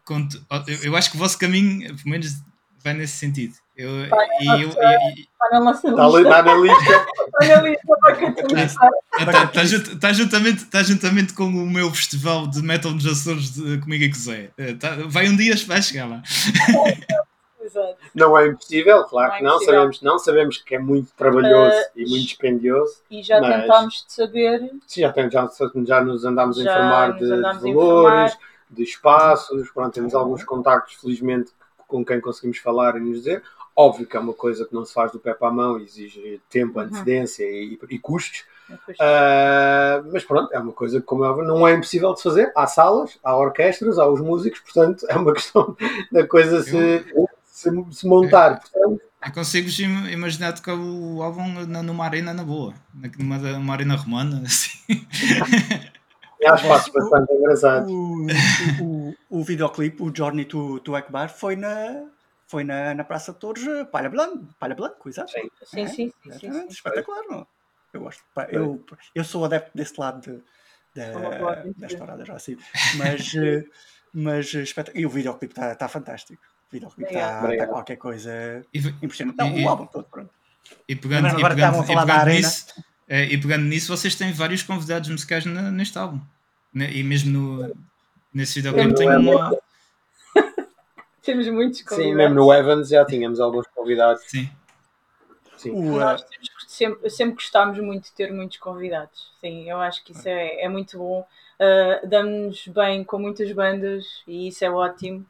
Speaker 3: com eu, eu acho que o vosso caminho, pelo menos, vai nesse sentido. Eu, e eu, e- e-
Speaker 5: Está na
Speaker 4: ali-
Speaker 5: lista.
Speaker 4: está na lista.
Speaker 5: Está [LAUGHS] na lista para catalisar.
Speaker 3: Está tá, tá juntamente, tá juntamente com o meu festival de metal nos Açores de, comigo e Zé. Eh, tá- vai um dia, vai chegar lá. [LAUGHS]
Speaker 5: Exato.
Speaker 4: Não é impossível, claro
Speaker 5: Não é
Speaker 4: que não,
Speaker 5: impossível.
Speaker 4: sabemos, não sabemos que é muito trabalhoso
Speaker 5: Uh,
Speaker 4: e muito dispendioso.
Speaker 5: E já
Speaker 4: Mas-
Speaker 5: tentámos de saber
Speaker 4: Sim, já, tem- já, já nos andámos a
Speaker 5: Já
Speaker 4: informar
Speaker 5: nos
Speaker 4: de,
Speaker 5: andámos
Speaker 4: de
Speaker 5: a
Speaker 4: valores,
Speaker 5: informar.
Speaker 4: de espaços, pronto, temos alguns contactos, felizmente, com quem conseguimos falar e nos dizer. Óbvio que é uma coisa que não se faz do pé para a mão, exige tempo,
Speaker 5: Uhum.
Speaker 4: antecedência e, e custos. Ah, mas pronto, é uma coisa que, como é não é impossível de fazer. Há salas, há orquestras, há os músicos, portanto, é uma [LAUGHS] questão da coisa se, se, se montar. Portanto,
Speaker 3: Eu im- imaginar tocar o álbum numa arena na boa, numa, arena romana, [LAUGHS] assim. [LAUGHS]
Speaker 4: há espaços bastante engraçados.
Speaker 2: O, o, o, o videoclipe, o Journey to, to Akbar, foi na, foi na, na Praça de Torres, eh, Palha Blanco, Palha Blanco, exato.
Speaker 4: Sim.
Speaker 5: Sim,
Speaker 2: É,
Speaker 5: sim, sim, sim, sim.
Speaker 2: Espetacular, não? Eu gosto. Eu, eu sou adepto desse lado de,
Speaker 5: É uma boa
Speaker 2: da,
Speaker 5: aventura.
Speaker 2: da história já assim. Mas, [LAUGHS] eh, mas eh, espetacular. E o videoclipe está tá fantástico. O videoclipe está tá
Speaker 4: Obrigado.
Speaker 2: qualquer coisa
Speaker 3: E,
Speaker 2: impressionante. Não,
Speaker 3: E-
Speaker 2: o álbum todo, pronto.
Speaker 3: e pegando,
Speaker 2: Agora
Speaker 3: e
Speaker 2: estavam
Speaker 3: pegando,
Speaker 2: a
Speaker 3: e
Speaker 2: falar da
Speaker 3: pegando
Speaker 2: arena.
Speaker 3: nisso, e pegando nisso, vocês têm vários convidados musicais na- neste álbum. Ne- E mesmo no, nesse videoclipe tem
Speaker 4: Temos-
Speaker 3: uma. [LAUGHS]
Speaker 5: Temos muitos
Speaker 4: Sim,
Speaker 5: convidados.
Speaker 4: mesmo no Evans já tínhamos alguns convidados.
Speaker 3: Sim.
Speaker 4: Sim.
Speaker 5: Nós temos, sempre, sempre gostámos muito de ter muitos convidados. Sim, eu acho que isso é, é muito bom. Uh, Damos-nos bem com muitas bandas e isso é ótimo.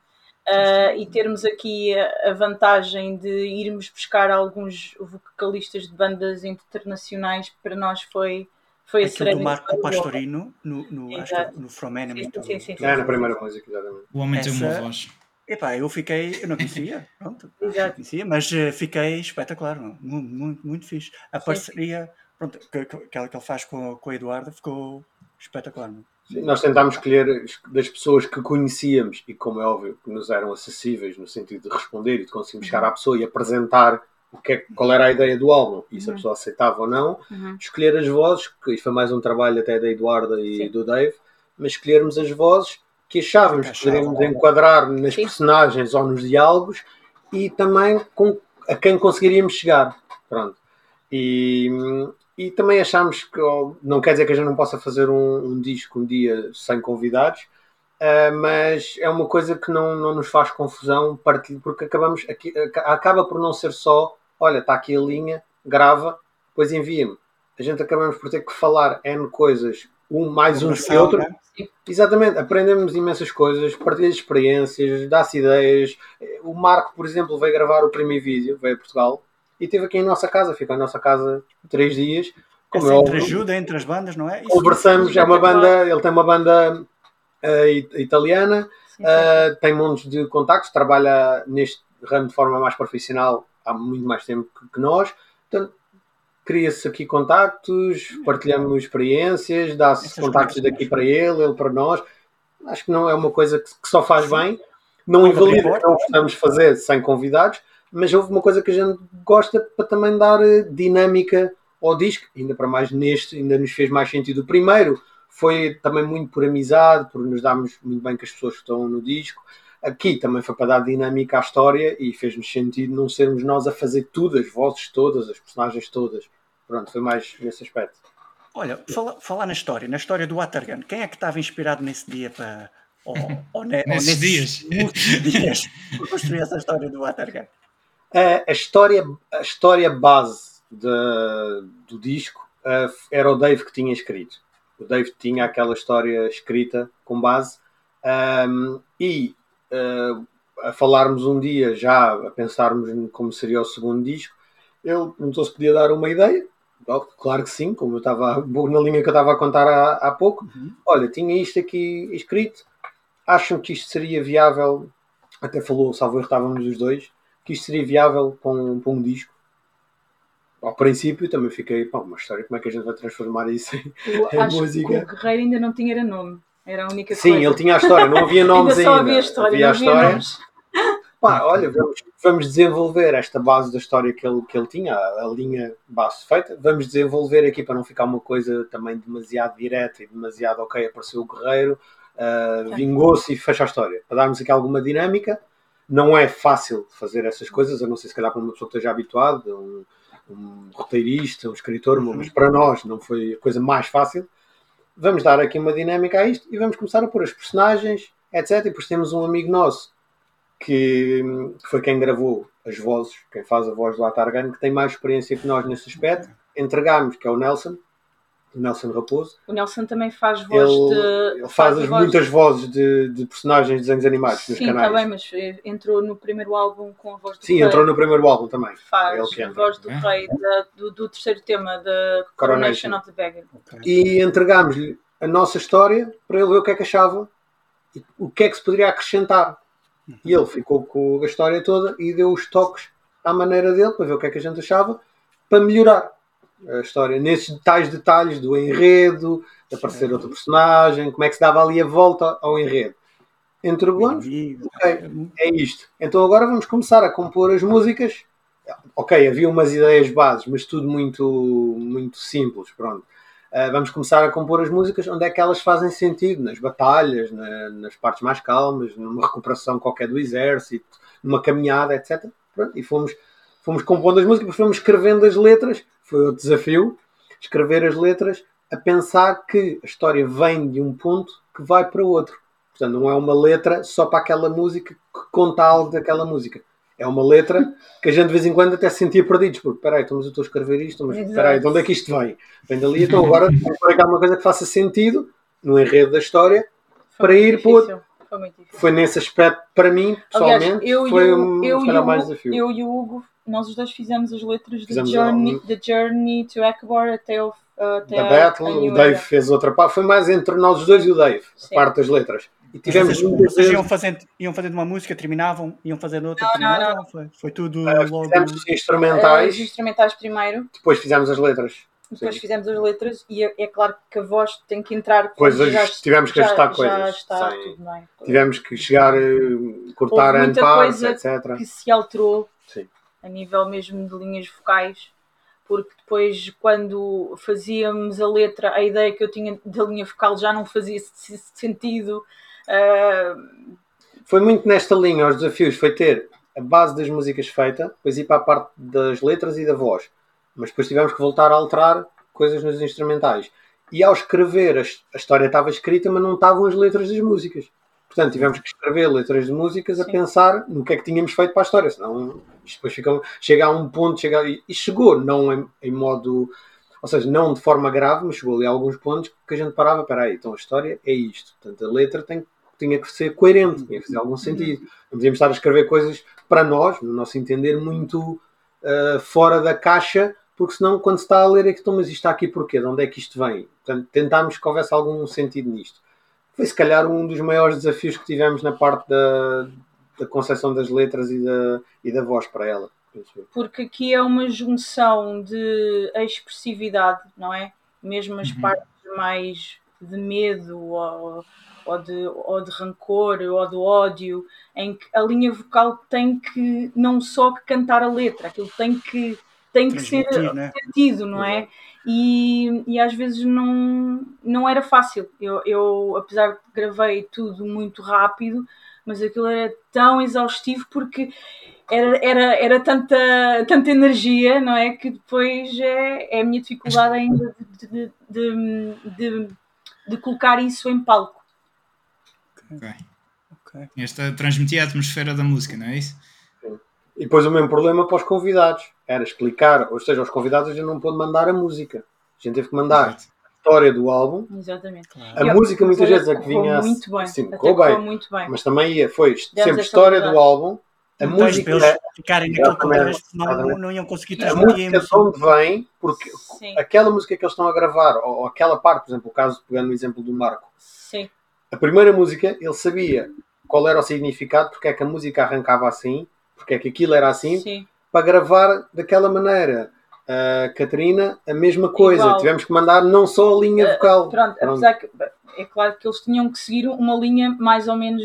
Speaker 5: Uh, e termos aqui a, a vantagem de irmos buscar alguns vocalistas de bandas internacionais para nós foi, foi a
Speaker 2: aquilo do Marco. Pastorino, no, no, acho que no From Enemy.
Speaker 5: Sim, sim, sim,
Speaker 2: do-.
Speaker 4: É, na primeira música, exatamente.
Speaker 3: O homem tem uma voz.
Speaker 2: Epá, eu fiquei, eu não conhecia, [LAUGHS] pronto, não
Speaker 5: Exato.
Speaker 2: conhecia, mas eh, fiquei espetacular, muito, muito, muito fixe. A
Speaker 5: Sim,
Speaker 2: parceria pronto, que, que, que ele faz com, com o Eduardo ficou espetacular. não?
Speaker 4: Sim, Nós tentámos escolher as- das pessoas que conhecíamos e, como é óbvio, que nos eram acessíveis no sentido de responder e de conseguirmos chegar à pessoa e apresentar o que é, qual era a ideia do álbum e se a
Speaker 5: Uhum.
Speaker 4: pessoa aceitava ou não.
Speaker 5: Uhum.
Speaker 4: Escolher as vozes, que isto foi mais um trabalho até da Eduarda e
Speaker 5: Sim.
Speaker 4: do Dave, mas escolhermos as vozes que achávamos que poderíamos enquadrar nas
Speaker 5: Sim.
Speaker 4: personagens ou nos diálogos e também com a quem conseguiríamos chegar. Pronto. E, e também achámos que, não quer dizer que a gente não possa fazer um, um disco um dia sem convidados, ah, mas é uma coisa que não, não nos faz confusão, partilho, porque acabamos, aqui, aca- acaba por não ser só, olha, está aqui a linha, grava, depois envia-me. A gente acabamos por ter que falar N coisas, um mais uns que outro,
Speaker 2: né?
Speaker 4: Exatamente, aprendemos imensas coisas, partilha experiências, dá-se ideias. O Marco, por exemplo, veio gravar o primeiro vídeo, veio a Portugal e esteve aqui em nossa casa, ficou em nossa casa três dias. Como
Speaker 2: Essa
Speaker 4: é
Speaker 2: entre
Speaker 4: óbvio,
Speaker 2: ajuda entre as bandas, não é? Isso-
Speaker 4: conversamos, é uma banda, ele tem uma banda it- italiana,
Speaker 5: Sim, sim.
Speaker 4: eh, tem montes de contactos, trabalha neste ramo de forma mais profissional há muito mais tempo que, que nós. Portanto, cria-se aqui contactos, partilhamos experiências, dá-se contactos daqui para ele, ele para nós. Acho que não é uma coisa que, que só faz bem, não invalida que
Speaker 2: portas.
Speaker 4: não gostamos de fazer sem convidados, mas houve uma coisa que a gente gosta para também dar eh, dinâmica ao disco, ainda para mais neste, ainda nos fez mais sentido. O primeiro foi também muito por amizade, por nos darmos muito bem com as pessoas que estão no disco. Aqui também foi para dar dinâmica à história e fez-nos sentido não sermos nós a fazer tudo, as vozes todas, as personagens todas. Pronto, foi mais nesse aspecto.
Speaker 2: Olha, fala- falar na história, na história do Watergun, quem é que estava inspirado nesse dia para. Ou, ou ne- ou [LAUGHS]
Speaker 3: Nesses
Speaker 2: nesses
Speaker 3: dias.
Speaker 2: dias para construir essa história do Watergun?
Speaker 4: A, a história, a história base de- do disco eh, era o Dave que tinha escrito. O Dave tinha aquela história escrita com base ahm, e eh, a falarmos um dia já, a pensarmos como seria o segundo disco, ele perguntou se podia dar uma ideia. Oh, Claro que sim, como eu estava [LAUGHS] na linha que eu estava a contar há, há pouco.
Speaker 2: Uhum.
Speaker 4: Olha, tinha isto aqui escrito, acham que isto seria viável? Até falou, salvo erro, estávamos os dois, que isto seria viável para um, para um disco. Ao princípio também fiquei, pá, uma história, como é que a gente vai transformar isso em. É
Speaker 5: acho
Speaker 4: música.
Speaker 5: que o Guerreiro ainda não tinha era nome. Era a única
Speaker 4: Sim,
Speaker 5: coisa.
Speaker 4: ele tinha a história, não havia [LAUGHS] nomes
Speaker 5: ainda só havia história,
Speaker 4: havia a
Speaker 5: não havia
Speaker 4: história.
Speaker 5: nomes. [LAUGHS]
Speaker 4: Pá, olha, vamos, vamos desenvolver esta base da história que ele, que ele tinha, a, a linha base feita. Vamos desenvolver aqui para não ficar uma coisa também demasiado direta e demasiado, ok, apareceu o guerreiro, ah, vingou-se e fecha a história. Para darmos aqui alguma dinâmica. Não é fácil fazer essas coisas, a não ser se calhar para uma pessoa que esteja habituada, um, um roteirista, um escritor,
Speaker 2: Uhum.
Speaker 4: mas para nós não foi a coisa mais fácil. Vamos dar aqui uma dinâmica a isto e vamos começar a pôr as personagens, etc. E depois temos um amigo nosso que foi quem gravou as vozes, quem faz a voz do Atargan, que tem mais experiência que nós nesse aspecto. Entregámos, que é o Nelson, do Nelson Raposo.
Speaker 5: O Nelson também faz voz
Speaker 4: Ele,
Speaker 5: de.
Speaker 4: ele faz as
Speaker 5: voz-
Speaker 4: muitas vozes de, de personagens de desenhos animados nos
Speaker 5: Sim,
Speaker 4: canais.
Speaker 5: está bem, mas entrou no primeiro álbum com a voz do
Speaker 4: Sim,
Speaker 5: rei.
Speaker 4: entrou no primeiro álbum também.
Speaker 5: Faz a voz do
Speaker 3: É.
Speaker 5: rei da- do, do terceiro tema da
Speaker 4: Coronation.
Speaker 5: Coronation of the Dragon.
Speaker 2: Ok.
Speaker 4: E entregámos-lhe a nossa história para ele ver o que é que achava e o que é que se poderia acrescentar. E ele ficou com a história toda e deu os toques à maneira dele para ver o que é que a gente achava para melhorar a história. Nesses detalhes, detalhes do enredo, de aparecer outro personagem, como é que se dava ali a volta ao enredo. Entregou-nos. Ok. é isto. Então agora vamos começar a compor as músicas. Ok, havia umas ideias bases, mas tudo muito, muito simples. Pronto. Ah, vamos começar a compor as músicas onde é que elas fazem sentido, nas batalhas, na- nas partes mais calmas, numa recuperação qualquer do exército, numa caminhada, etc. Pronto, e fomos, fomos compondo as músicas, fomos escrevendo as letras. Foi outro desafio, escrever as letras a pensar que a história vem de um ponto que vai para outro. Portanto, não é uma letra só para aquela música que conta algo daquela música. É uma letra que a gente de vez em quando até se sentia perdidos, porque peraí, então, mas eu estou a escrever isto, mas
Speaker 5: Exato.
Speaker 4: peraí, de onde é que isto vem? Vem dali, então agora [LAUGHS] vou aqui alguma coisa que faça sentido no enredo da história
Speaker 5: Foi
Speaker 4: para ir para outro.
Speaker 5: Foi.
Speaker 4: Foi nesse aspecto, para mim,
Speaker 5: Aliás,
Speaker 4: pessoalmente,
Speaker 5: eu, e
Speaker 4: foi
Speaker 5: o-
Speaker 4: um,
Speaker 5: eu, o-
Speaker 4: mais desafio.
Speaker 5: eu e o Hugo, nós os dois fizemos as letras de
Speaker 4: Fizemos
Speaker 5: Journey,
Speaker 4: um-
Speaker 5: The Journey to Akbar até, o, até
Speaker 4: da
Speaker 5: a-
Speaker 4: Battle,
Speaker 5: a
Speaker 4: o Dave
Speaker 5: Era.
Speaker 4: fez outra parte, foi mais entre nós os dois e o Dave,
Speaker 5: Sim.
Speaker 4: a parte das letras. E tivemos
Speaker 2: vocês, vocês iam, fazendo, iam fazendo uma música, terminavam, iam fazendo outra,
Speaker 5: Não, não,
Speaker 2: terminavam? Foi, foi tudo
Speaker 4: ah,
Speaker 2: logo.
Speaker 4: fizemos os instrumentais,
Speaker 5: Os instrumentais primeiro,
Speaker 4: depois fizemos as letras.
Speaker 5: depois
Speaker 4: Sim.
Speaker 5: fizemos as letras e é, é claro que a voz tem que entrar.
Speaker 4: Coisas-
Speaker 5: já-
Speaker 4: tivemos que
Speaker 5: já-
Speaker 4: ajustar
Speaker 5: Já
Speaker 4: coisas,
Speaker 5: está
Speaker 4: sim.
Speaker 5: tudo bem.
Speaker 4: Tivemos que chegar, eh, cortar
Speaker 5: Houve
Speaker 4: em
Speaker 5: muita coisa
Speaker 4: etc.
Speaker 5: que se alterou
Speaker 4: Sim.
Speaker 5: A nível mesmo de linhas vocais, porque depois, quando fazíamos a letra, a ideia que eu tinha da linha vocal já não fazia se- sentido. Ah,
Speaker 4: Foi muito nesta linha, os desafios, foi ter a base das músicas feita, depois ir para a parte das letras e da voz. Mas depois tivemos que voltar a alterar coisas nos instrumentais. E ao escrever, a história estava escrita, mas não estavam as letras das músicas. Portanto, tivemos que escrever letras de músicas a
Speaker 5: Sim.
Speaker 4: pensar no que é que tínhamos feito para a história. Senão, isto depois fica, chega a um ponto, chega, e e chegou, não em, em modo, ou seja, não de forma grave, mas chegou ali a alguns pontos que a gente parava, espera aí, então a história é isto. Portanto, a letra tem, tinha que ser coerente, tinha que fazer algum sentido. Não podíamos estar a escrever coisas para nós, no nosso entender, muito ah, fora da caixa, porque senão quando se está a ler é que então, mas isto está aqui porquê? De onde é que isto vem? Portanto, tentámos que houvesse algum sentido nisto. Foi se calhar um dos maiores desafios que tivemos na parte da, da concepção das letras e da, e da voz para ela.
Speaker 5: porque aqui é uma junção de expressividade, não é? Mesmo as
Speaker 3: Uhum.
Speaker 5: partes mais de medo ou, ou, de, ou de rancor ou de ódio, em que a linha vocal tem que não só que cantar a letra, aquilo tem que, tem que ser
Speaker 2: né?
Speaker 5: sentido, não é? E, e às vezes não, não era fácil. Eu, eu, apesar de gravei tudo muito rápido, mas aquilo era tão exaustivo porque era, era, era tanta, tanta energia, não é? Que depois é, é a minha dificuldade ainda de, de, de, de, de colocar isso em palco.
Speaker 3: Ok.
Speaker 2: Ok.
Speaker 3: Esta transmitia a atmosfera da música, não é isso?
Speaker 4: E depois o mesmo problema para os convidados. Era explicar, ou seja, aos convidados a gente não pôde mandar a música. A gente teve que mandar
Speaker 3: Exato.
Speaker 4: a história do álbum.
Speaker 5: Exatamente.
Speaker 4: A
Speaker 5: E,
Speaker 4: música
Speaker 5: mas
Speaker 4: muitas vezes é que
Speaker 5: correu
Speaker 4: vinha.
Speaker 5: muito bem.
Speaker 4: Sim, correu
Speaker 5: correu
Speaker 4: bem.
Speaker 5: muito bem.
Speaker 4: Mas também ia, foi sempre
Speaker 5: essa
Speaker 4: história do álbum. A
Speaker 2: Não tens
Speaker 4: música,
Speaker 2: para eles ficarem naquele contexto, senão
Speaker 4: exatamente.
Speaker 2: não iam conseguir
Speaker 4: a
Speaker 2: transmitir a
Speaker 4: música de onde vem, porque
Speaker 5: Sim,
Speaker 4: aquela música que eles estão a gravar, ou, ou aquela parte, por exemplo, o caso, pegando o exemplo do Marco,
Speaker 5: sim,
Speaker 4: a primeira música, ele sabia qual era o significado, porque é que a música arrancava assim, porque é que aquilo era assim,
Speaker 5: sim.
Speaker 4: para gravar daquela maneira. A Catarina, a mesma coisa.
Speaker 5: Igual.
Speaker 4: Tivemos que mandar não só a linha
Speaker 5: Eh,
Speaker 4: vocal.
Speaker 5: Pronto, apesar que é claro que eles tinham que seguir uma linha mais ou menos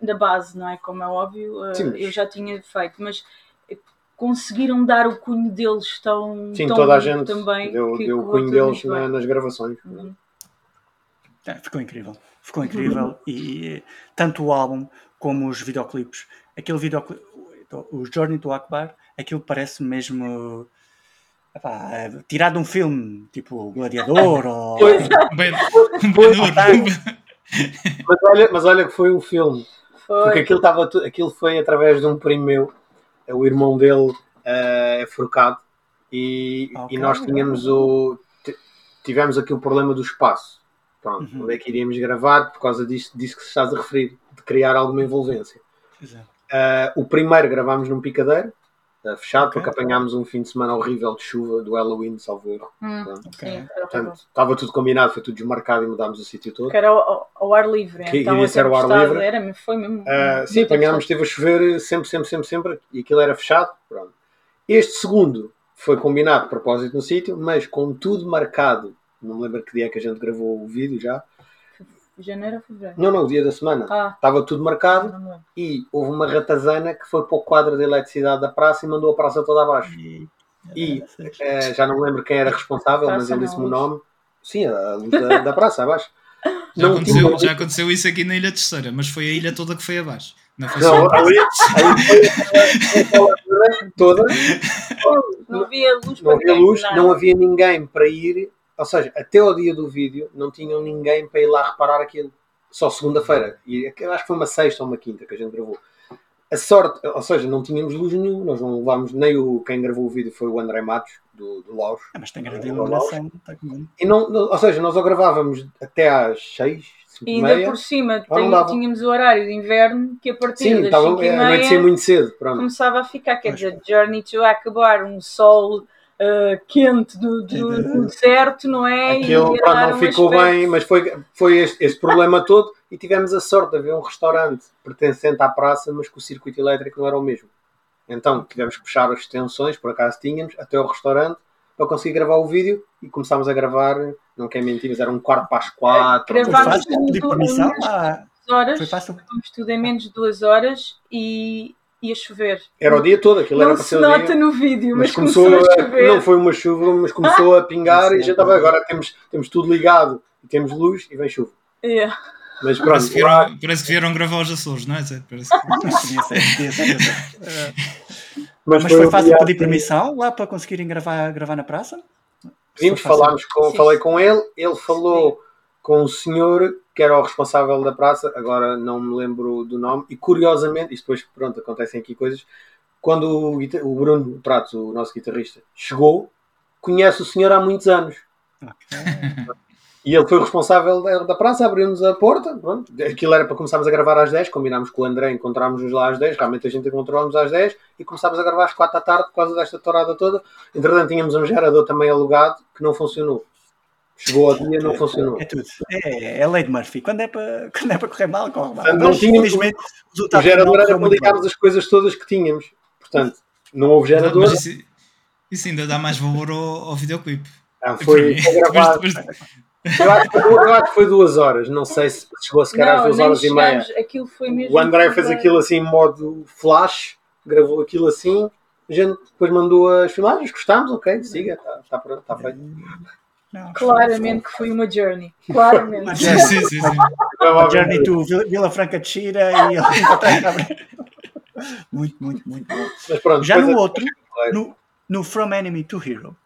Speaker 5: da base, não é? Como é óbvio, eh,
Speaker 4: Sim, mas-
Speaker 5: eu já tinha feito, mas eh, conseguiram dar o cunho deles tão,
Speaker 4: Sim,
Speaker 5: tão
Speaker 4: toda a gente
Speaker 5: também
Speaker 4: deu,
Speaker 5: que
Speaker 4: deu o cunho deles na- nas gravações.
Speaker 5: Uhum.
Speaker 2: É, ficou incrível. Ficou incrível. [LAUGHS] E tanto o álbum como os videoclipes. Aquele videoclipe, o Journey to Akbar, aquilo parece mesmo epá, é, tirado de um filme, tipo Gladiador [LAUGHS] ou. [LAUGHS]
Speaker 4: Mas, olha, mas olha que foi um filme. Porque aquilo, estava, tu- aquilo foi através de um primo meu, é o irmão dele eh, é forcado, e,
Speaker 2: Ok.
Speaker 4: e nós tínhamos o. tivemos aqui o problema do espaço. Pronto,
Speaker 2: Uhum.
Speaker 4: onde é que iríamos gravar? Por causa disto, disso que estás a referir, de criar alguma envolvência.
Speaker 2: Exato.
Speaker 4: Ah, o primeiro gravámos num picadeiro, ah, fechado,
Speaker 2: Ok.
Speaker 4: porque apanhámos um fim de semana horrível de chuva do Halloween, salvo erro.
Speaker 5: Hum.
Speaker 4: Portanto, estava tudo combinado, foi tudo desmarcado e mudámos o sítio todo.
Speaker 5: Que era ao, ao- ar livre.
Speaker 4: Que
Speaker 5: então
Speaker 4: iria
Speaker 5: a
Speaker 4: ser ao ar livre.
Speaker 5: Era, foi mesmo. Muito
Speaker 4: sim, apanhámos, esteve a chover sempre, sempre, sempre, sempre, e aquilo era fechado. Pronto. Este segundo foi combinado de propósito no sítio, mas com tudo marcado. Não me lembro que dia é que a gente gravou o vídeo já.
Speaker 5: Janeiro ou fevereiro?
Speaker 4: Não, não, o dia da semana.
Speaker 5: Ah,
Speaker 4: Estava tudo marcado e houve uma ratazana que foi para o quadro de eletricidade da praça e mandou a praça toda abaixo.
Speaker 2: E,
Speaker 4: E eh, já não lembro quem era responsável, mas ele disse-me o nome. Sim, a luz da, da praça abaixo.
Speaker 3: Já,
Speaker 4: Não
Speaker 3: aconteceu, já aconteceu isso aqui na Ilha Terceira, mas foi a ilha toda que foi abaixo. Não foi
Speaker 4: Não,
Speaker 3: só
Speaker 4: ali, zona toda.
Speaker 5: Não havia luz
Speaker 4: não
Speaker 5: para
Speaker 4: havia luz, não havia ninguém para ir, ou seja, até ao dia do vídeo não tinham ninguém para ir lá reparar aquilo. Só segunda-feira. E acho que foi uma sexta ou uma quinta que a gente gravou. A sorte, ou seja, não tínhamos luz nenhuma, nós não levámos, nem o, quem gravou o vídeo foi o André Matos, do, do Laos.
Speaker 2: Ah, mas tem grande iluminação. Tá com...
Speaker 4: E não, ou seja, nós ou gravávamos até às seis, cinco
Speaker 5: E ainda
Speaker 4: meia.
Speaker 5: por cima tem- tínhamos o horário de inverno que a partir
Speaker 4: Sim,
Speaker 5: das
Speaker 4: estava,
Speaker 5: 5 e
Speaker 4: a noite ser
Speaker 5: meia
Speaker 4: muito cedo, pronto.
Speaker 5: começava a ficar, quer dizer, Journey to acabar, um sol uh, quente do, do, do deserto, não é?
Speaker 4: Aquilo pronto,
Speaker 5: dar
Speaker 4: não
Speaker 5: um
Speaker 4: ficou
Speaker 5: aspecto-
Speaker 4: bem, mas foi, foi este, este problema todo e tivemos a sorte de haver um restaurante pertencente à praça, mas que o circuito elétrico não era o mesmo. Então tivemos que puxar as extensões, por acaso tínhamos, até ao restaurante para conseguir gravar o vídeo e começámos a gravar, não quero mentir, mas era um quarto para as quatro.
Speaker 2: Foi
Speaker 5: Gravámos tudo
Speaker 2: permissão?
Speaker 5: em
Speaker 2: Ah,
Speaker 5: duas horas,
Speaker 2: foi fácil.
Speaker 5: tudo em menos de duas horas e ia chover.
Speaker 4: Era o dia todo, aquilo era
Speaker 5: Não
Speaker 4: para
Speaker 5: se
Speaker 4: ser o
Speaker 5: nota
Speaker 4: dia.
Speaker 5: no vídeo,
Speaker 4: Mas
Speaker 5: mas,
Speaker 4: começou,
Speaker 5: começou, a chover.
Speaker 4: não foi uma chuva, mas começou a pingar e já estava. Agora temos, temos tudo ligado e temos luz e vem chuva.
Speaker 5: É.
Speaker 4: Mas pronto,
Speaker 3: Parece que, vieram, parece que vieram gravar os Açores, não é? Parece que- [LAUGHS]
Speaker 4: mas,
Speaker 2: Mas foi fácil pedir
Speaker 4: assim,
Speaker 2: permissão lá para conseguirem gravar, gravar na praça?
Speaker 4: Pedimos, falámos com,
Speaker 5: Sim.
Speaker 4: falei com ele, ele falou com o senhor que era o responsável da praça, agora não me lembro do nome, e curiosamente, isto depois, pronto, acontecem aqui coisas, quando o, o Bruno Prato, o nosso guitarrista, chegou, conhece o senhor há muitos anos. E ele foi o responsável da, da praça, abriu-nos a porta. Pronto. Aquilo era para começarmos a gravar às 10. Combinámos com o André, encontrámos-nos lá às 10. Realmente a gente encontrou-nos às 10 e começámos a gravar às 4 da tarde por causa desta tourada toda. Entretanto, tínhamos um gerador também alugado que não funcionou. Chegou ao dia, não funcionou.
Speaker 2: É tudo. É, é a lei de Murphy. Quando é para, [LAUGHS] quando é para correr mal, corre mal.
Speaker 4: Portanto, não
Speaker 2: Mas,
Speaker 4: tínhamos-
Speaker 2: felizmente, o
Speaker 4: O gerador era para ligarmos as coisas todas que tínhamos. Portanto, não houve gerador.
Speaker 3: Mas isso, isso ainda dá mais valor ao, ao videoclipe.
Speaker 4: Ah, foi, gravado. Eu acho, que, eu acho que foi duas horas. Não sei se chegou sequer às
Speaker 5: Não,
Speaker 4: duas horas e meia.
Speaker 5: chegámos, aquilo foi mesmo.
Speaker 4: O André fez aquilo assim em modo flash, gravou aquilo assim, a gente depois mandou as filmagens, gostámos, ok, siga, está tá pronto, está feito.
Speaker 2: Não,
Speaker 5: Claramente que foi uma journey. Claramente.
Speaker 3: Sim, sim, sim,
Speaker 2: Journey to Vila- Franca de Xira e. [LAUGHS] Muito, muito, muito bom.
Speaker 4: Pronto,
Speaker 2: Já no outro, no, no From Enemy to Hero,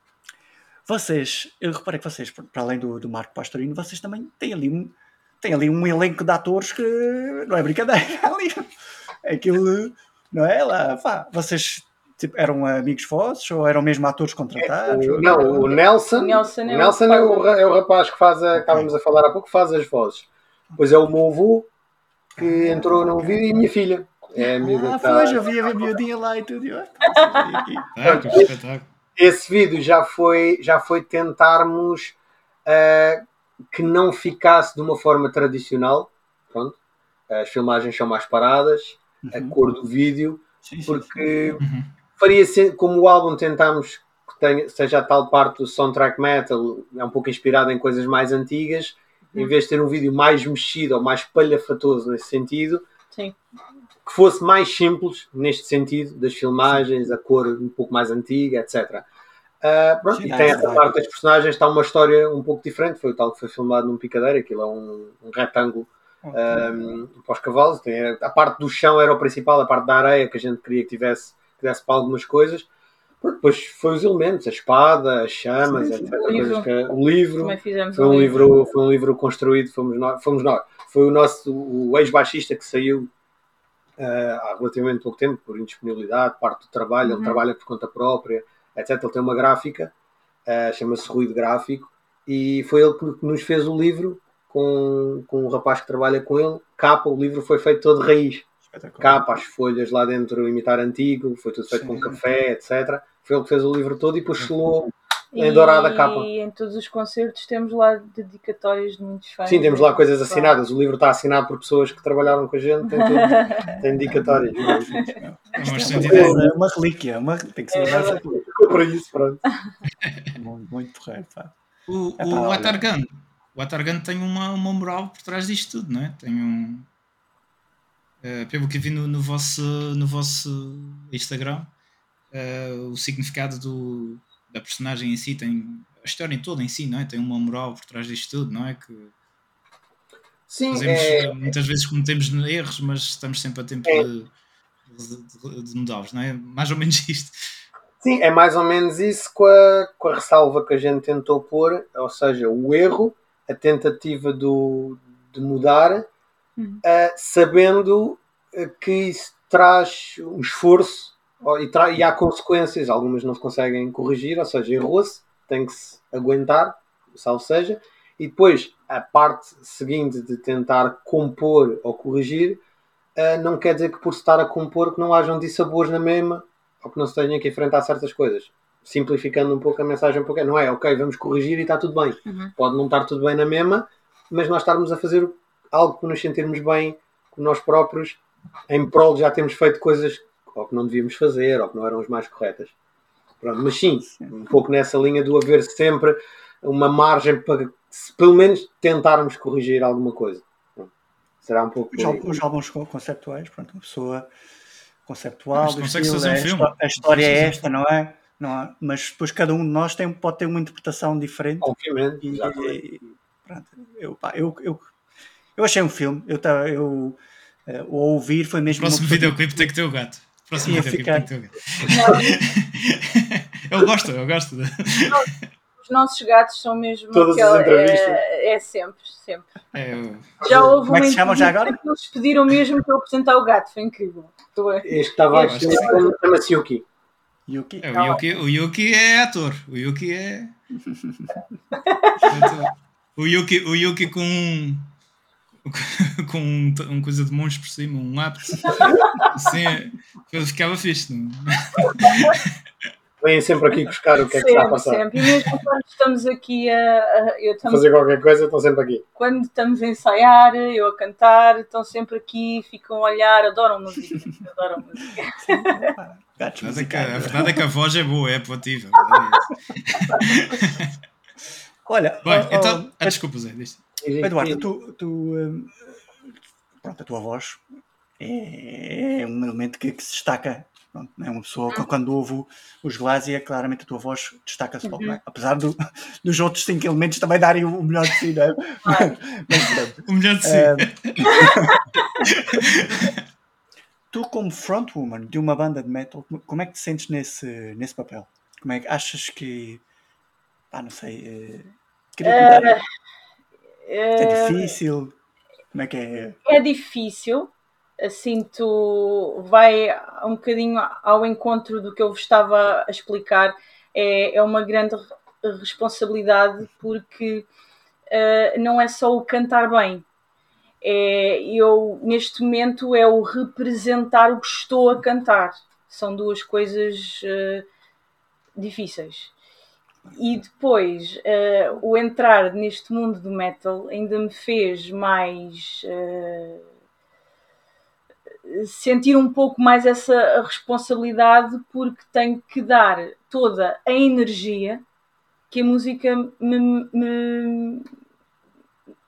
Speaker 2: vocês, eu reparei que vocês, para além do, do Marco Pastorino, vocês também têm ali um, têm ali um elenco de atores que não é brincadeira. [LAUGHS] Ali, aquilo, não é? Lá, pá, vocês tipo, eram amigos vossos ou eram mesmo atores contratados?
Speaker 4: o- não, o Nelson,
Speaker 5: O Nelson é
Speaker 4: o Nelson é, o, é o rapaz que faz, a, estávamos a falar há pouco, que faz as vozes. Depois é o meu avô, que entrou no vídeo, e a minha filha. É a
Speaker 2: Ah,
Speaker 4: que tá-
Speaker 2: pois, eu vi a miudinha lá e tudo. eu, ah,
Speaker 4: esse vídeo já foi, já foi tentarmos ah, que não ficasse de uma forma tradicional. Pronto. As filmagens são mais paradas, a
Speaker 2: Uhum.
Speaker 4: cor do vídeo,
Speaker 2: Sim, sim, sim.
Speaker 4: porque
Speaker 3: Uhum.
Speaker 4: Faria como o álbum tentámos que tenha, seja a tal parte do soundtrack metal, é um pouco inspirado em coisas mais antigas, em vez de ter um vídeo mais mexido ou mais palhafatoso nesse sentido,
Speaker 5: Sim.
Speaker 4: que fosse mais simples neste sentido, das filmagens, a cor um pouco mais antiga, etc. Ah, pronto,
Speaker 2: Sim,
Speaker 4: e
Speaker 2: é
Speaker 4: tem essa
Speaker 2: verdade.
Speaker 4: parte das personagens, está uma história um pouco diferente. Foi o tal que foi filmado num picadeiro, aquilo é um, um retângulo um, para os cavalos. Tem, a parte do chão era o principal, a parte da areia que a gente queria que tivesse, que desse para algumas coisas. Pronto, Depois foi os elementos, a espada, as chamas,
Speaker 2: Sim, sim.
Speaker 4: etc.
Speaker 5: O livro.
Speaker 4: que- o livro. Foi um
Speaker 5: um
Speaker 4: livro, foi um livro construído, fomos nós, fomos nós. Foi o nosso o ex-baixista que saiu eh, há relativamente pouco tempo, por indisponibilidade, parte do trabalho,
Speaker 5: Uhum.
Speaker 4: ele trabalha por conta própria, etc. Ele tem uma gráfica, eh, chama-se Ruído Gráfico, e foi ele que nos fez o livro com, com um rapaz que trabalha com ele. Capa, o livro foi feito todo de raiz.
Speaker 2: Espetacular.
Speaker 4: Capa, as folhas lá dentro, imitar antigo, foi tudo feito
Speaker 2: Sim.
Speaker 4: com café, etc. Foi ele que fez o livro todo e depois selou em dourada a capa.
Speaker 5: E em todos os concertos temos lá dedicatórias de muitos fãs.
Speaker 4: Sim, temos lá coisas assinadas. O livro está assinado por pessoas que trabalharam com a gente, tem, tudo, [LAUGHS] tem dedicatórias.
Speaker 3: É uma
Speaker 2: é relíquia, uma, tem que ser
Speaker 5: É
Speaker 2: uma
Speaker 4: Ficou para isso, pronto. [LAUGHS]
Speaker 2: muito, muito porreiro, pá.
Speaker 3: O,
Speaker 2: Epá,
Speaker 3: o. Atargan, o Atargan tem uma, uma moral por trás disto tudo, não é? Tem um. Eh, pelo que vi no, no, vosso, no vosso Instagram, eh, o significado do, da personagem em si tem. A história toda em si, não é? Tem uma moral por trás disto tudo, não é? Que
Speaker 4: Sim,
Speaker 3: fazemos,
Speaker 4: é,
Speaker 3: muitas vezes cometemos erros, mas estamos sempre a tempo
Speaker 4: É.
Speaker 3: de, de, de mudá-los, não é? Mais ou menos [LAUGHS] isto.
Speaker 4: sim, é mais ou menos isso com a, com a ressalva que a gente tentou pôr, ou seja, o erro, a tentativa do, de mudar,
Speaker 5: Uhum.
Speaker 4: eh, sabendo eh, que isso traz um esforço e, tra- e há consequências, algumas não se conseguem corrigir, ou seja, errou-se, tem que se aguentar, salvo seja, e depois a parte seguinte de tentar compor ou corrigir, eh, não quer dizer que por se estar a compor que não hajam dissabores na mesma ou que não se tenha que enfrentar certas coisas. Simplificando um pouco a mensagem, pouco, não é ok, vamos corrigir e está tudo bem.
Speaker 5: Uhum.
Speaker 4: Pode não estar tudo bem na mesma, mas nós estarmos a fazer algo para nos sentirmos bem com nós próprios, em prol de já termos feito coisas ou que não devíamos fazer ou que não eram as mais corretas. Pronto, mas sim, um pouco nessa linha do haver sempre uma margem para se pelo menos tentarmos corrigir alguma coisa. Pronto. Será um pouco.
Speaker 2: Os, álbuns co- conceptuais, pronto, uma pessoa conceptual,
Speaker 3: Mas consegue
Speaker 2: estilo,
Speaker 3: fazer um
Speaker 2: é, a
Speaker 3: filme.
Speaker 2: a história é esta, não é? não é? Mas depois cada um de nós tem, pode ter uma interpretação diferente.
Speaker 4: Obviamente,
Speaker 2: E, e- pronto, eu, pá, eu, eu, eu achei um filme, eu, tava- eu eh, o ouvir foi
Speaker 3: O
Speaker 2: mesmo.
Speaker 3: próximo
Speaker 2: uma pessoa-
Speaker 3: videoclipe tem que ter o gato. O próximo videoclipe
Speaker 2: ficar-
Speaker 3: tem que ter o gato. [LAUGHS] eu gosto, eu gosto. De...
Speaker 5: Os nossos gatos são mesmo
Speaker 4: Todas as
Speaker 5: aquela- é, é sempre, sempre.
Speaker 3: É, eu-
Speaker 5: Já houve
Speaker 2: Como é que
Speaker 5: uma
Speaker 2: se chamam já agora?
Speaker 5: que eles pediram mesmo para eu apresentar o gato, foi incrível.
Speaker 4: Este que estava aqui
Speaker 3: que
Speaker 4: chama-se Yuki.
Speaker 2: Yuki.
Speaker 3: é, o, Yuki, o Yuki é ator. O Yuki é. [LAUGHS] o Yuki, o Yuki com. [LAUGHS] com um, um coisa de mãos por cima, um apto. Assim, ele ficava fixe. Não?
Speaker 4: Vêm sempre aqui buscar o que é que está a
Speaker 5: sempre,
Speaker 4: passar.
Speaker 5: sempre. E mesmo quando estamos aqui a. a- eu também,
Speaker 4: Fazer qualquer coisa, estão sempre aqui.
Speaker 5: quando estamos a ensaiar, eu a cantar, estão sempre aqui, ficam a olhar, adoram música. Adoram música.
Speaker 2: Sim, Gatos
Speaker 3: verdade, é que, a verdade é que a voz é boa, é aplativa. a verdade é essa.
Speaker 2: Olha,
Speaker 3: Bem,
Speaker 2: oh, oh,
Speaker 3: então. Ah, desculpa, Zé. diz.
Speaker 2: Eduardo, tu, tu, hum, pronto, a tua voz é, é um elemento que, que se destaca. Pronto, não é uma pessoa que quando ouve os Glásia, claramente a tua voz destaca-se logo, não é? Apesar do- dos outros cinco elementos também darem o melhor de si, não é? [LAUGHS] Mas, pronto.
Speaker 3: O melhor de si.
Speaker 2: É. [LAUGHS] tu, como frontwoman de uma banda de metal, como- é que te sentes nesse, nesse papel? Como é que achas que. Pá, não sei. eh, queria dar- é
Speaker 5: Eh,
Speaker 2: difícil? Como é que é?
Speaker 5: é difícil, assim tu vai um bocadinho ao encontro do que eu vos estava a explicar, é, é uma grande re- responsabilidade porque eh, não é só o cantar bem, é, eu neste momento é o representar o que estou a cantar, são duas coisas eh, difíceis. E depois, eh, o entrar neste mundo do metal ainda me fez mais eh, sentir um pouco mais essa responsabilidade, porque tenho que dar toda a energia que a música me. me-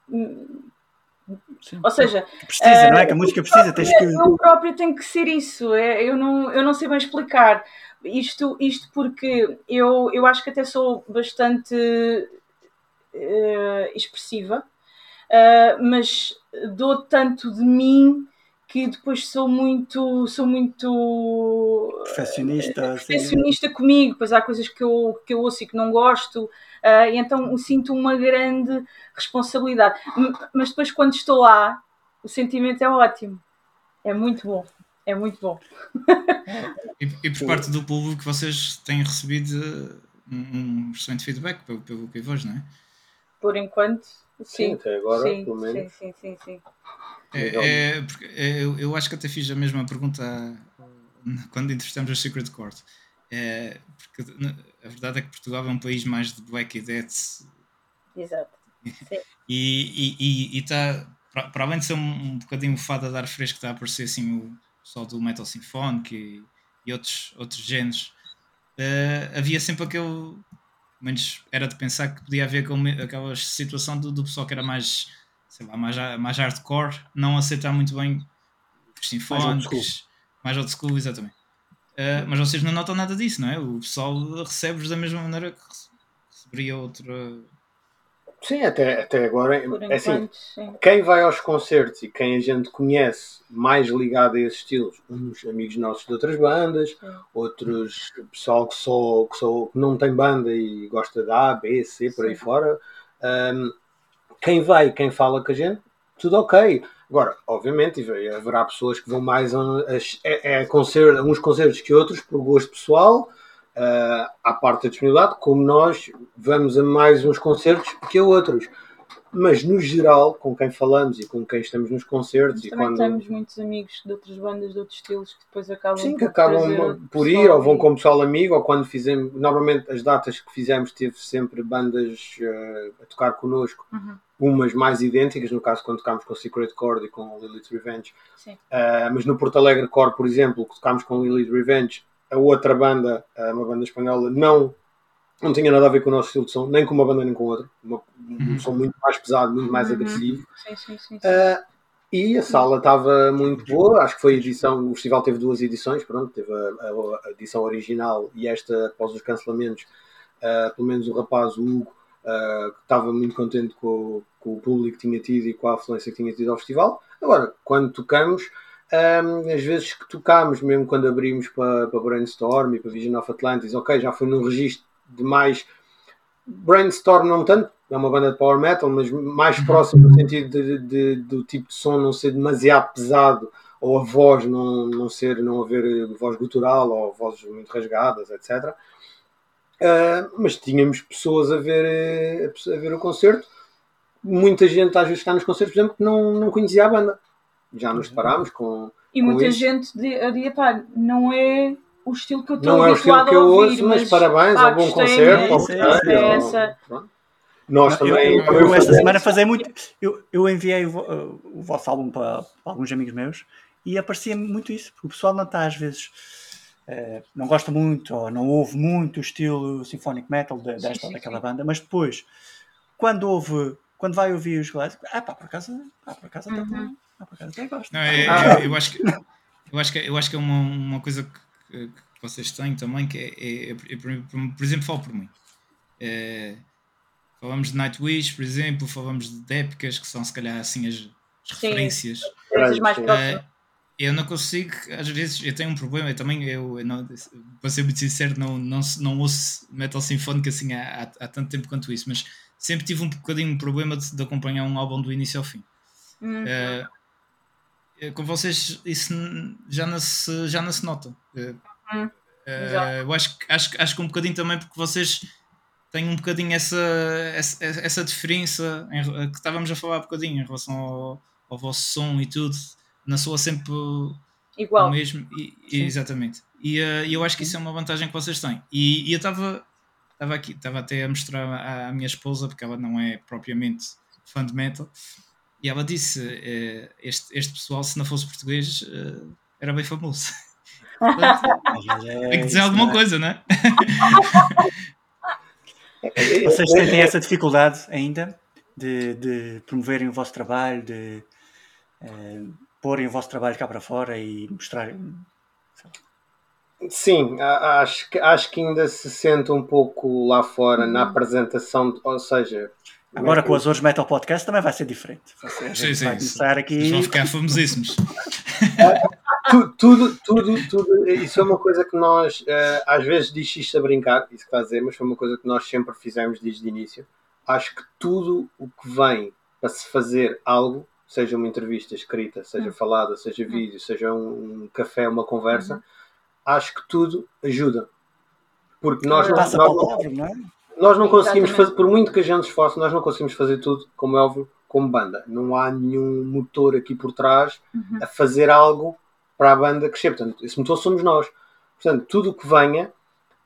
Speaker 5: me-
Speaker 2: Sim.
Speaker 5: ou seja,
Speaker 2: precisa, não é? Que a música precisa, tens que.
Speaker 5: eu próprio tenho que ser isso. é, Eu não, eu não sei bem explicar. Isto, isto porque eu, eu acho que até sou bastante eh, expressiva, eh, mas dou tanto de mim que depois sou muito sou muito
Speaker 2: Perfeccionista. assim.
Speaker 5: perfeccionista comigo, pois há coisas que eu, que eu ouço e que não gosto, ah, e então sinto uma grande responsabilidade. Mas depois, quando estou lá, o sentimento é ótimo, é muito bom, é muito bom.
Speaker 3: E, e por parte do público vocês têm recebido um, um excelente feedback pelo, pelo que vejo, não é?
Speaker 5: Por enquanto,
Speaker 4: Sim,
Speaker 5: sim.
Speaker 4: até agora,
Speaker 5: sim,
Speaker 4: pelo
Speaker 5: sim,
Speaker 4: menos.
Speaker 5: sim, sim, sim.
Speaker 3: É, é, porque, é, eu, eu acho que até fiz a mesma pergunta quando entrevistamos a Secret Court. É, porque a verdade é que Portugal é um país mais de Black e Death
Speaker 5: Exato. [LAUGHS]
Speaker 3: e está, para, para além de ser um, um bocadinho fado a dar fresco, está a aparecer assim o pessoal do Metal Sinfónico e, e outros, outros géneros. Eh, havia sempre aquele. menos era de pensar que podia haver aquela situação do, do pessoal que era mais, sei lá, mais, mais hardcore, não aceitar muito bem os sinfónicos, mais old school, exatamente. Eh, mas vocês não notam nada disso, não é? O pessoal recebe-vos da mesma maneira que rece- receberia outra.
Speaker 4: Sim, até, até agora.
Speaker 5: Por
Speaker 4: É assim,
Speaker 5: enquanto, sim.
Speaker 4: quem vai aos concertos e quem a gente conhece mais ligado a esses estilos, uns amigos nossos de outras bandas, outros pessoal que só, que só que não tem banda e gosta de A, B, C, por aí
Speaker 5: Sim.
Speaker 4: fora. Hum, quem vai, quem fala com a gente, tudo ok. Agora, obviamente, vai- haverá pessoas que vão mais a, a, concerto, a uns concertos que outros, por gosto pessoal, uh, à parte da disponibilidade, como nós vamos a mais uns concertos que a outros. Mas no geral, com quem falamos e com quem estamos nos concertos
Speaker 5: Mas
Speaker 4: e quando.
Speaker 5: temos muitos amigos de outras bandas, de outros estilos, que depois acabam
Speaker 4: Sim, que
Speaker 5: por
Speaker 4: acabam por ir ou vão como pessoal amigo, ou quando fizemos. Normalmente as datas que fizemos teve sempre bandas eh, a tocar connosco,
Speaker 5: Uhum.
Speaker 4: umas mais idênticas, no caso quando tocámos com Secret Chord e com Lilith's Revenge. Uh, mas no Porto Alegre Core, por exemplo, que tocámos com Lilith Revenge, a outra banda, uh, uma banda espanhola, não, não tinha nada a ver com o nosso estilo de som, nem com uma banda nem com outra. Uma, Um som muito mais pesado, muito mais
Speaker 5: Uhum.
Speaker 4: agressivo.
Speaker 5: Sim, sim, sim. sim.
Speaker 4: Uh, e a sala estava muito boa, acho que foi a edição, o festival teve duas edições, pronto, teve a, a- a edição original e esta após os cancelamentos, uh, pelo menos o rapaz, o Hugo, uh, estava muito contente com, o- com o público que tinha tido e com a afluência que tinha tido ao festival. Agora, quando tocamos, um, às vezes que tocámos, mesmo quando abrimos para, para Brainstorm e para Vision of Atlantis, ok, já foi num registro de mais Brainstorm não tanto, é uma banda de power metal, mas mais próximo no sentido de, de- do tipo de som não ser demasiado pesado ou a voz não, não ser, não haver eh, voz gutural ou vozes muito rasgadas, etc. Ah, mas tínhamos pessoas a ver, eh, a ver o concerto. Muita gente às vezes está nos concertos, por exemplo, que não, não conhecia a banda. Já nos deparámos com.
Speaker 5: E
Speaker 4: com
Speaker 5: muita
Speaker 4: isso.
Speaker 5: gente de- a dizer, pá, não é o estilo que eu estou
Speaker 4: Não é o estilo que eu
Speaker 5: ouvir,
Speaker 4: ouço, mas,
Speaker 5: mas
Speaker 4: parabéns,
Speaker 5: pá,
Speaker 4: ao bom
Speaker 5: gostei,
Speaker 4: concerto.
Speaker 5: é
Speaker 4: ao
Speaker 2: sim, sim.
Speaker 5: é.
Speaker 4: Nós
Speaker 2: Eu,
Speaker 4: também.
Speaker 2: eu-
Speaker 4: também
Speaker 2: eu esta semana fazei muito. Eu, eu enviei o, vo- o vosso álbum para, para alguns amigos meus e aparecia muito isso, porque o pessoal não está às vezes. eh, não gosta muito ou não ouve muito o estilo symphonic metal de- desta
Speaker 5: sim,
Speaker 2: ou daquela
Speaker 5: sim.
Speaker 2: banda, mas depois, quando ouve, quando vai ouvir os Glasgow, ah pá, por acaso, ah, por acaso até,
Speaker 5: Uhum.
Speaker 2: Ah, por acaso até gosto.
Speaker 3: Não, é-
Speaker 4: Ah.
Speaker 3: eu, eu acho que eu acho que eu acho que é uma, uma coisa que, que vocês têm também que é, é- é- por, por- exemplo falo por mim É, falamos de Nightwish por exemplo falamos de épicas que são se calhar assim as, as
Speaker 5: Sim.
Speaker 3: referências
Speaker 5: mais próximas.
Speaker 3: É, eu não consigo, às vezes, eu tenho um problema, eu também, eu, eu não, para ser muito sincero, não, não, não ouço metal sinfónico assim há, há, há tanto tempo quanto isso, mas sempre tive um bocadinho um problema de, de acompanhar um álbum do início ao fim.
Speaker 5: Hum.
Speaker 3: Eh, eh, com vocês isso já não se, já não se nota. Eh,
Speaker 5: Hum,
Speaker 3: eh,
Speaker 5: exato.
Speaker 3: eu acho, que- acho, acho que um bocadinho também porque vocês têm um bocadinho essa, essa, essa diferença em que estávamos a falar há bocadinho em relação ao, ao vosso som e tudo, não soa sempre o
Speaker 5: Igual.
Speaker 3: mesmo. E, e- exatamente. E eh, eu acho que isso é uma vantagem que vocês têm. E, e eu estava estava aqui, estava até a mostrar à, à minha esposa, porque ela não é propriamente fã de metal, e ela disse: eh, este, este pessoal, se não fosse português, eh, era bem famoso.
Speaker 2: É
Speaker 3: Tem que dizer
Speaker 2: isso,
Speaker 3: alguma
Speaker 2: é?
Speaker 3: coisa, não é? [LAUGHS]
Speaker 2: Vocês sentem essa dificuldade ainda de, de promoverem o vosso trabalho, de eh, porem o vosso trabalho cá para fora e mostrarem.
Speaker 4: Sim, acho que, acho que ainda se sente um pouco lá fora na
Speaker 5: Uhum.
Speaker 4: apresentação, ou seja,
Speaker 2: Agora com o Azores Metal Podcast também vai ser diferente. Vai ser-
Speaker 3: Sim, sim,
Speaker 2: vai
Speaker 3: sim.
Speaker 2: começar
Speaker 3: Eles
Speaker 2: aqui.
Speaker 3: vão ficar famosíssimos. [LAUGHS]
Speaker 4: Tu- tudo, tudo, tudo, isso é uma coisa que nós, eh, às vezes diz isto a brincar, isso que está a dizer, mas foi uma coisa que nós sempre fizemos desde o início. Acho que tudo o que vem para se fazer algo, seja uma entrevista escrita, seja
Speaker 5: Hum.
Speaker 4: falada, seja vídeo, seja um, um café, uma conversa, acho que tudo ajuda. Porque nós, não-
Speaker 2: Passa
Speaker 4: nós
Speaker 2: palavra, não é?
Speaker 4: Nós não conseguimos
Speaker 5: Exatamente.
Speaker 4: fazer, por muito que a gente esforce, nós não conseguimos fazer tudo, como é óbvio, como banda. Não há nenhum motor aqui por trás
Speaker 5: Uhum.
Speaker 4: a fazer algo para a banda crescer. Portanto, esse motor somos nós. Portanto, tudo o que venha,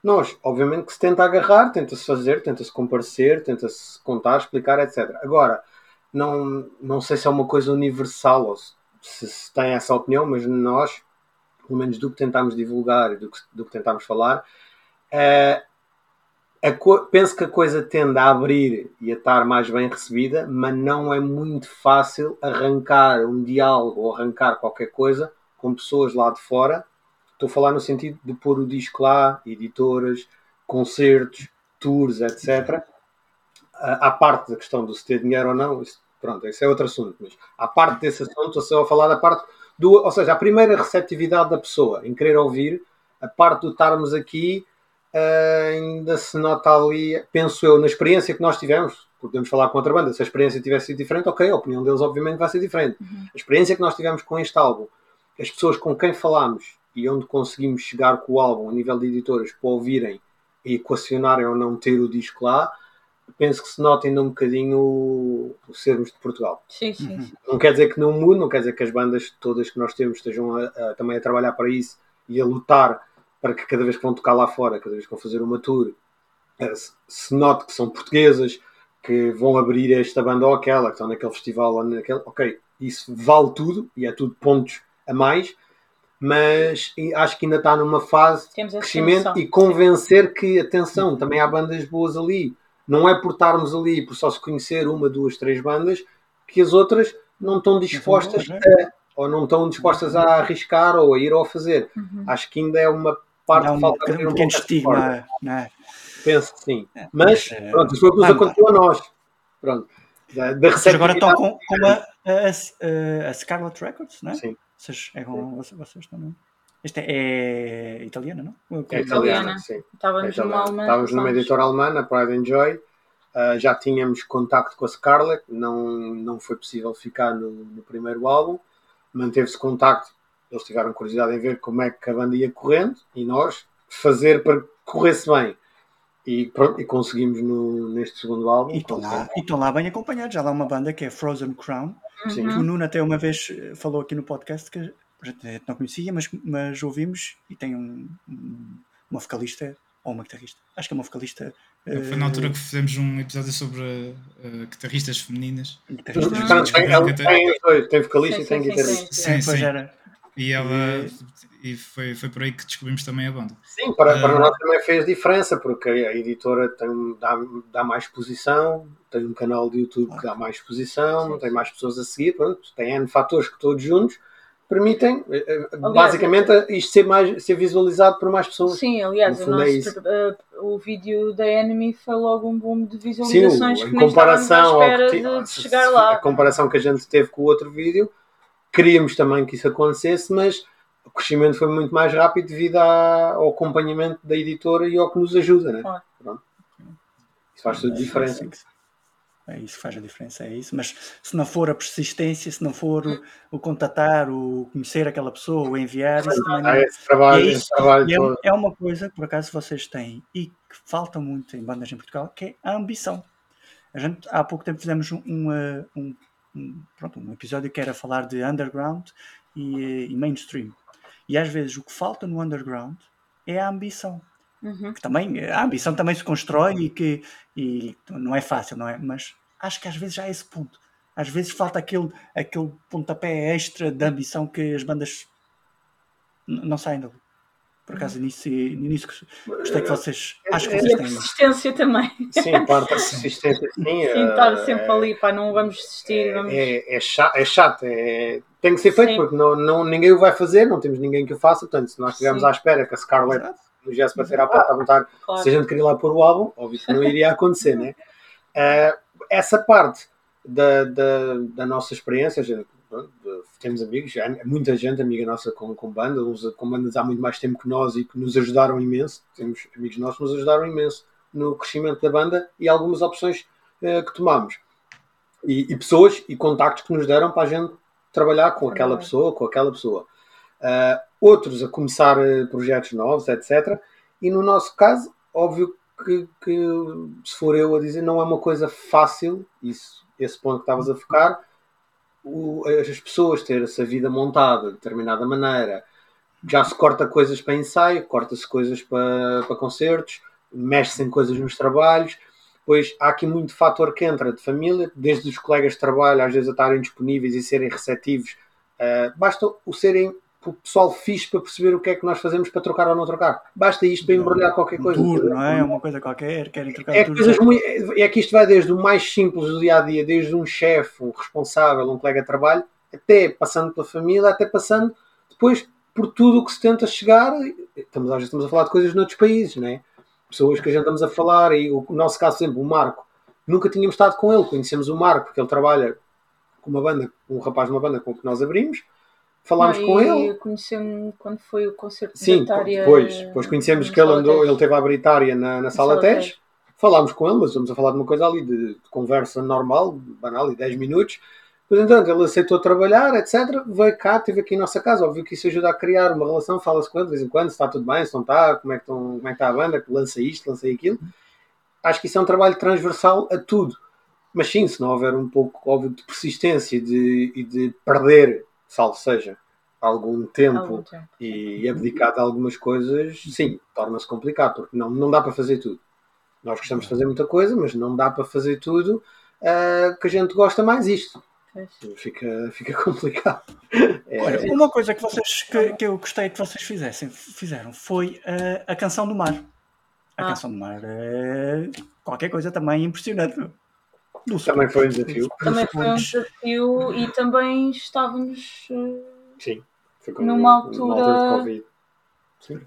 Speaker 4: nós, obviamente, que se tenta agarrar, tenta-se fazer, tenta-se comparecer, tenta-se contar, explicar, etc. Agora, não, não sei se é uma coisa universal ou se, se, se tem essa opinião, mas nós, pelo menos do que tentámos divulgar e do que, do que tentámos falar, co- penso que a coisa tende a abrir e a estar mais bem recebida, mas não é muito fácil arrancar um diálogo ou arrancar qualquer coisa com pessoas lá de fora. Estou a falar no sentido de pôr o disco lá, editoras, concertos, tours, etc. À parte da questão do se ter dinheiro ou não, isso, pronto, esse é outro assunto. Mas à parte desse assunto, estou só a falar da parte do. Ou seja, a primeira receptividade da pessoa em querer ouvir, a parte do estarmos aqui Uh, ainda se nota ali, penso eu, na experiência que nós tivemos, podemos falar com outra banda, se a experiência tivesse sido diferente, ok, a opinião deles obviamente vai ser diferente.
Speaker 5: Uhum.
Speaker 4: A experiência que nós tivemos com este álbum, as pessoas com quem falámos e onde conseguimos chegar com o álbum a nível de editoras para ouvirem e equacionarem ou não ter o disco lá, penso que se nota ainda um bocadinho o, o sermos de Portugal.
Speaker 5: Sim, sim,
Speaker 2: Uhum.
Speaker 5: sim.
Speaker 4: Não quer dizer que não mude, não quer dizer que as bandas todas que nós temos estejam a- a- também a trabalhar para isso e a lutar para que cada vez que vão tocar lá fora, cada vez que vão fazer uma tour, eh, se, note que são portuguesas, que vão abrir esta banda ou aquela, que estão naquele festival ou naquele. Ok, isso vale tudo e é tudo pontos a mais, mas acho que ainda está numa fase
Speaker 5: Temos
Speaker 4: de crescimento e convencer que, atenção, também há bandas boas ali. Não é por estarmos ali, por só se conhecer uma, duas, três bandas, que as outras não estão dispostas
Speaker 2: boas,
Speaker 4: a, ou não estão dispostas a arriscar ou a ir ou a fazer.
Speaker 5: Uhum.
Speaker 4: Acho que ainda é uma parte
Speaker 2: um,
Speaker 4: falta
Speaker 2: um
Speaker 4: um
Speaker 2: pequeno estigma, não é?
Speaker 4: Penso que sim.
Speaker 2: É,
Speaker 4: Mas,
Speaker 2: mas, eh,
Speaker 4: pronto, isso nos
Speaker 2: lá.
Speaker 4: aconteceu a nós. Pronto. Da, da
Speaker 2: Vocês agora estão com, com a, a, a Scarlet Records, não é?
Speaker 4: Sim,
Speaker 2: Vocês, é com, vocês, vocês também. Esta é italiana, não?
Speaker 4: é
Speaker 5: italiana.
Speaker 4: italiana, sim.
Speaker 5: Estávamos
Speaker 4: É
Speaker 5: numa
Speaker 4: italiana.
Speaker 5: alemã.
Speaker 4: Estávamos numa editora alemã, na Pride and Joy. Uh, já tínhamos contacto com a Scarlett, não, não foi possível ficar no, no primeiro álbum. Manteve-se contacto, eles tiveram curiosidade em ver como é que a banda ia correndo e nós fazer para que corresse bem. E, pronto, e conseguimos no, neste segundo álbum.
Speaker 2: E estão lá, e lá bem acompanhados. Já lá uma banda que é Frozen Crown,
Speaker 4: Sim.
Speaker 2: que
Speaker 5: Uhum.
Speaker 2: o Nuno até uma vez eh, falou aqui no podcast que a gente não conhecia, mas, mas ouvimos e tem um, um- uma vocalista ou uma guitarrista. Acho que é uma vocalista.
Speaker 3: Foi na altura que fizemos um episódio sobre uh, guitarristas femininas.
Speaker 2: eh, guitarrista.
Speaker 5: Uhum.
Speaker 4: Portanto, tem, tem tem vocalista
Speaker 5: Sim,
Speaker 4: e tem
Speaker 5: sim, sim,
Speaker 4: guitarrista.
Speaker 5: sim.
Speaker 2: É,
Speaker 3: Sim,
Speaker 2: pois
Speaker 3: sim. E ela e foi, foi por aí que descobrimos também a banda.
Speaker 4: Sim, para, para
Speaker 3: Ah.
Speaker 4: nós também fez diferença, porque a editora tem, dá, dá mais exposição, tem um canal de YouTube que dá mais exposição,
Speaker 5: Sim.
Speaker 4: tem mais pessoas a seguir, pronto, tem N fatores que todos juntos permitem, eh, eh,
Speaker 5: Aliás,
Speaker 4: basicamente, isto ser, mais, ser visualizado por mais pessoas.
Speaker 5: Sim, aliás,
Speaker 4: No
Speaker 5: o,
Speaker 4: é
Speaker 5: nosso, uh, o vídeo da Enemy foi logo um boom de
Speaker 4: Sim,
Speaker 5: visualizações
Speaker 4: em
Speaker 5: que nem à
Speaker 4: comparação ao
Speaker 5: espera
Speaker 4: que
Speaker 5: de, de chegar lá.
Speaker 4: a comparação que a gente teve com o outro vídeo, queríamos também que isso acontecesse, mas o crescimento foi muito mais rápido devido à- ao acompanhamento da editora e ao que nos ajuda, né? Pronto. Isso faz toda a diferença.
Speaker 2: É isso que faz a diferença, é isso. Mas se não for a persistência, se não for o, o contatar, o conhecer aquela pessoa, o enviar, isso também não,
Speaker 4: Há esse trabalho,
Speaker 2: é
Speaker 4: esse
Speaker 2: isso.
Speaker 4: trabalho
Speaker 2: E é,
Speaker 4: todo.
Speaker 2: é uma coisa que por acaso vocês têm e que falta muito em bandas em Portugal, que é a ambição. A gente há pouco tempo fizemos um, um- um- pronto, um episódio que era falar de underground e, e mainstream. E às vezes o que falta no underground é a ambição.
Speaker 5: Uhum.
Speaker 2: Que também, a ambição também se constrói e que e não é fácil, não é? Mas acho que às vezes já é esse ponto. Às vezes falta aquele, aquele pontapé extra de ambição que as bandas não saem dali. Por acaso, nisso, nisso gostei que vocês. Acho que
Speaker 5: E
Speaker 2: vocês
Speaker 5: a
Speaker 2: têm.
Speaker 5: persistência também.
Speaker 4: Sim, parte da persistência, [LAUGHS] sim.
Speaker 5: Sim,
Speaker 4: eh,
Speaker 5: estar sempre ali, pá, não vamos desistir.
Speaker 4: É,
Speaker 5: vamos...
Speaker 4: é, é chato, é chato, é- tem que ser feito
Speaker 5: Sim.
Speaker 4: porque não, não, ninguém o vai fazer, não temos ninguém que o faça. Portanto, se nós estivermos à espera que a Scarlett
Speaker 2: Exato.
Speaker 4: nos viesse bater à porta a perguntar
Speaker 5: claro.
Speaker 4: se a gente queria lá pôr o álbum, óbvio que não iria acontecer, né? [LAUGHS] Eh, essa parte da, da, da nossa experiência, a gente, pronto, temos amigos, muita gente amiga nossa com, com banda, uns com bandas há muito mais tempo que nós e que nos ajudaram imenso. Temos amigos nossos que nos ajudaram imenso no crescimento da banda e algumas opções eh, que tomámos. E, e pessoas e contactos que nos deram para a gente trabalhar com aquela
Speaker 5: Trabalhar.
Speaker 4: pessoa, com aquela pessoa. Ah, outros a começar eh, projetos novos, etc. E no nosso caso, óbvio que, que, se for eu a dizer, não é uma coisa fácil, isso, esse ponto que estavas a focar, o, as pessoas terem essa vida montada de determinada maneira, já se corta coisas para ensaio, corta-se coisas para, para concertos, mexe-se em coisas nos trabalhos, pois há aqui muito fator que entra de família, desde os colegas de trabalho às vezes a estarem disponíveis e serem receptivos, uh, basta o serem o pessoal fixe para perceber o que é que nós fazemos para trocar ou não trocar. Basta isto para embrulhar qualquer coisa.
Speaker 2: Turno, não é? Uma coisa qualquer, querem trocar
Speaker 4: é, coisas muito, é que isto vai desde o mais simples do dia a dia, desde um chefe, um responsável, um colega de trabalho, até passando pela família, até passando depois por tudo o que se tenta chegar. Estamos, às vezes estamos a falar de coisas noutros países, não é? Pessoas que a gente estamos a falar, e o, o nosso caso, por exemplo, o Marco, nunca tínhamos estado com ele, conhecemos o Marco, porque ele trabalha com uma banda, um rapaz de uma banda com que nós abrimos falámos com ele.
Speaker 5: Conhecemos quando foi o concerto
Speaker 4: Sim,
Speaker 5: de Britária.
Speaker 4: depois, depois conhecemos que ele andou, ele teve a Britária na, na Sala TES. Falámos com ele, mas estamos a falar de uma coisa ali de, de conversa normal, banal, de 10 minutos. Depois, entanto, ele aceitou trabalhar, etc. Veio cá, esteve aqui em nossa casa. Óbvio que isso ajuda a criar uma relação. Fala-se com ele de vez em quando, se está tudo bem, se não está, como é que, estão, como é que está a banda, lança isto, lança aquilo. Acho que isso é um trabalho transversal a tudo. Mas sim, se não houver um pouco, óbvio, de persistência de, e de perder, salvo seja, algum tempo,
Speaker 5: Algum tempo.
Speaker 4: e abdicado a algumas coisas, sim, torna-se complicado, porque não, não dá para fazer tudo. Nós gostamos de fazer muita coisa, mas não dá para fazer tudo uh, que a gente gosta mais isto. Fica, fica [LAUGHS] complicado.
Speaker 2: É, Olha, uma coisa que, vocês, que, que, eu gostei que vocês fizessem, fizeram foi uh, a canção do mar. A ah. canção do mar é qualquer coisa também impressionante.
Speaker 4: Do também foi um desafio.
Speaker 5: Também foi um desafio e também estávamos. Uh,
Speaker 4: Sim,
Speaker 5: numa altura... Altura de Covid.
Speaker 4: Sim.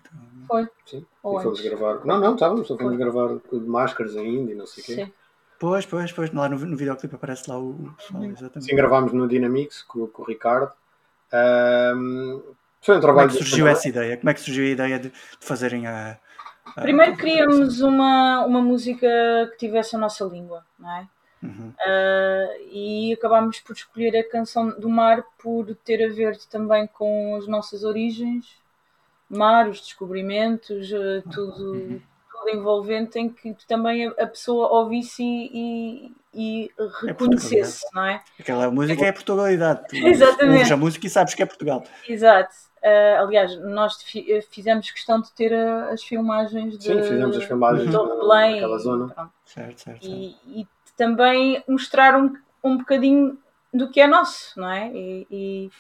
Speaker 5: Foi.
Speaker 4: Sim. Ou e fomos gravar. Não, não, estávamos, só fomos foi. gravar com máscaras ainda e não sei o quê. Sim.
Speaker 2: Pois, pois, pois, lá no, no videoclipe aparece lá o, pessoal, exatamente.
Speaker 4: Sim, gravámos no Dynamics com, com o Ricardo. Um, foi um trabalho.
Speaker 2: Como é que surgiu essa ideia? Como é que surgiu a ideia de, de fazerem a,
Speaker 5: a. Primeiro queríamos uma, uma música que tivesse a nossa língua, não é?
Speaker 2: Uhum.
Speaker 5: Uh, e acabámos por escolher a canção do mar por ter a ver também com as nossas origens, mar, os descobrimentos, uh, tudo, uhum. tudo envolvente em que também a, a pessoa ouvisse e, e, e reconhecesse, é não é?
Speaker 2: Aquela música é Portugalidade. Tu [LAUGHS]
Speaker 5: Exatamente.
Speaker 2: Ouves a música e sabes que é Portugal.
Speaker 5: Exato. Uh, aliás, nós fizemos questão de ter as filmagens de,
Speaker 4: Sim, fizemos as filmagens
Speaker 5: de Belém.
Speaker 4: Naquela zona.
Speaker 2: Certo, certo, certo.
Speaker 5: E, e também mostrar um, um bocadinho do que é nosso, não é? E, e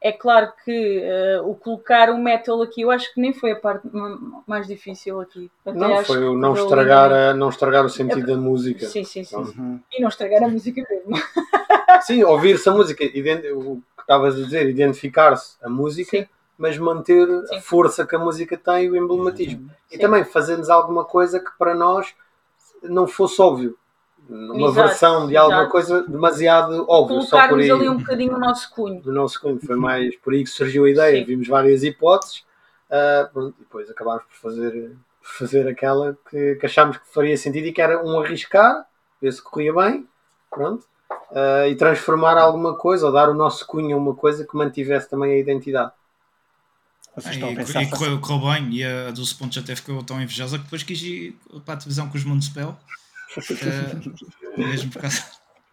Speaker 5: é claro que uh, o colocar o metal aqui, eu acho que nem foi a parte mais difícil aqui.
Speaker 4: Até não, foi o não estragar, a, não estragar o sentido é, da música.
Speaker 5: Sim, sim, sim. Uhum. E não estragar a música mesmo. [LAUGHS]
Speaker 4: Sim, ouvir-se a música, o que estavas a dizer, identificar-se a música, sim. mas manter sim. a força que a música tem e o emblematismo. E também fazer-nos alguma coisa que para nós não fosse óbvio uma exato, versão de alguma exato. coisa demasiado óbvia.
Speaker 5: Colocarmos só por aí, ali um bocadinho o nosso cunho.
Speaker 4: Do nosso cunho. Foi mais por aí que surgiu a ideia. Sim. Vimos várias hipóteses uh, pronto, e depois acabámos por fazer, fazer aquela que, que, achámos que faria sentido e que era um arriscar, ver se corria bem, pronto, uh, e transformar alguma coisa ou dar o nosso cunho a uma coisa que mantivesse também a identidade.
Speaker 3: Vocês estão a pensar e correu, correu bem e a Dulce Pontes até ficou tão invejosa que depois quis ir para a televisão com os Municipal Uh, mesmo por causa.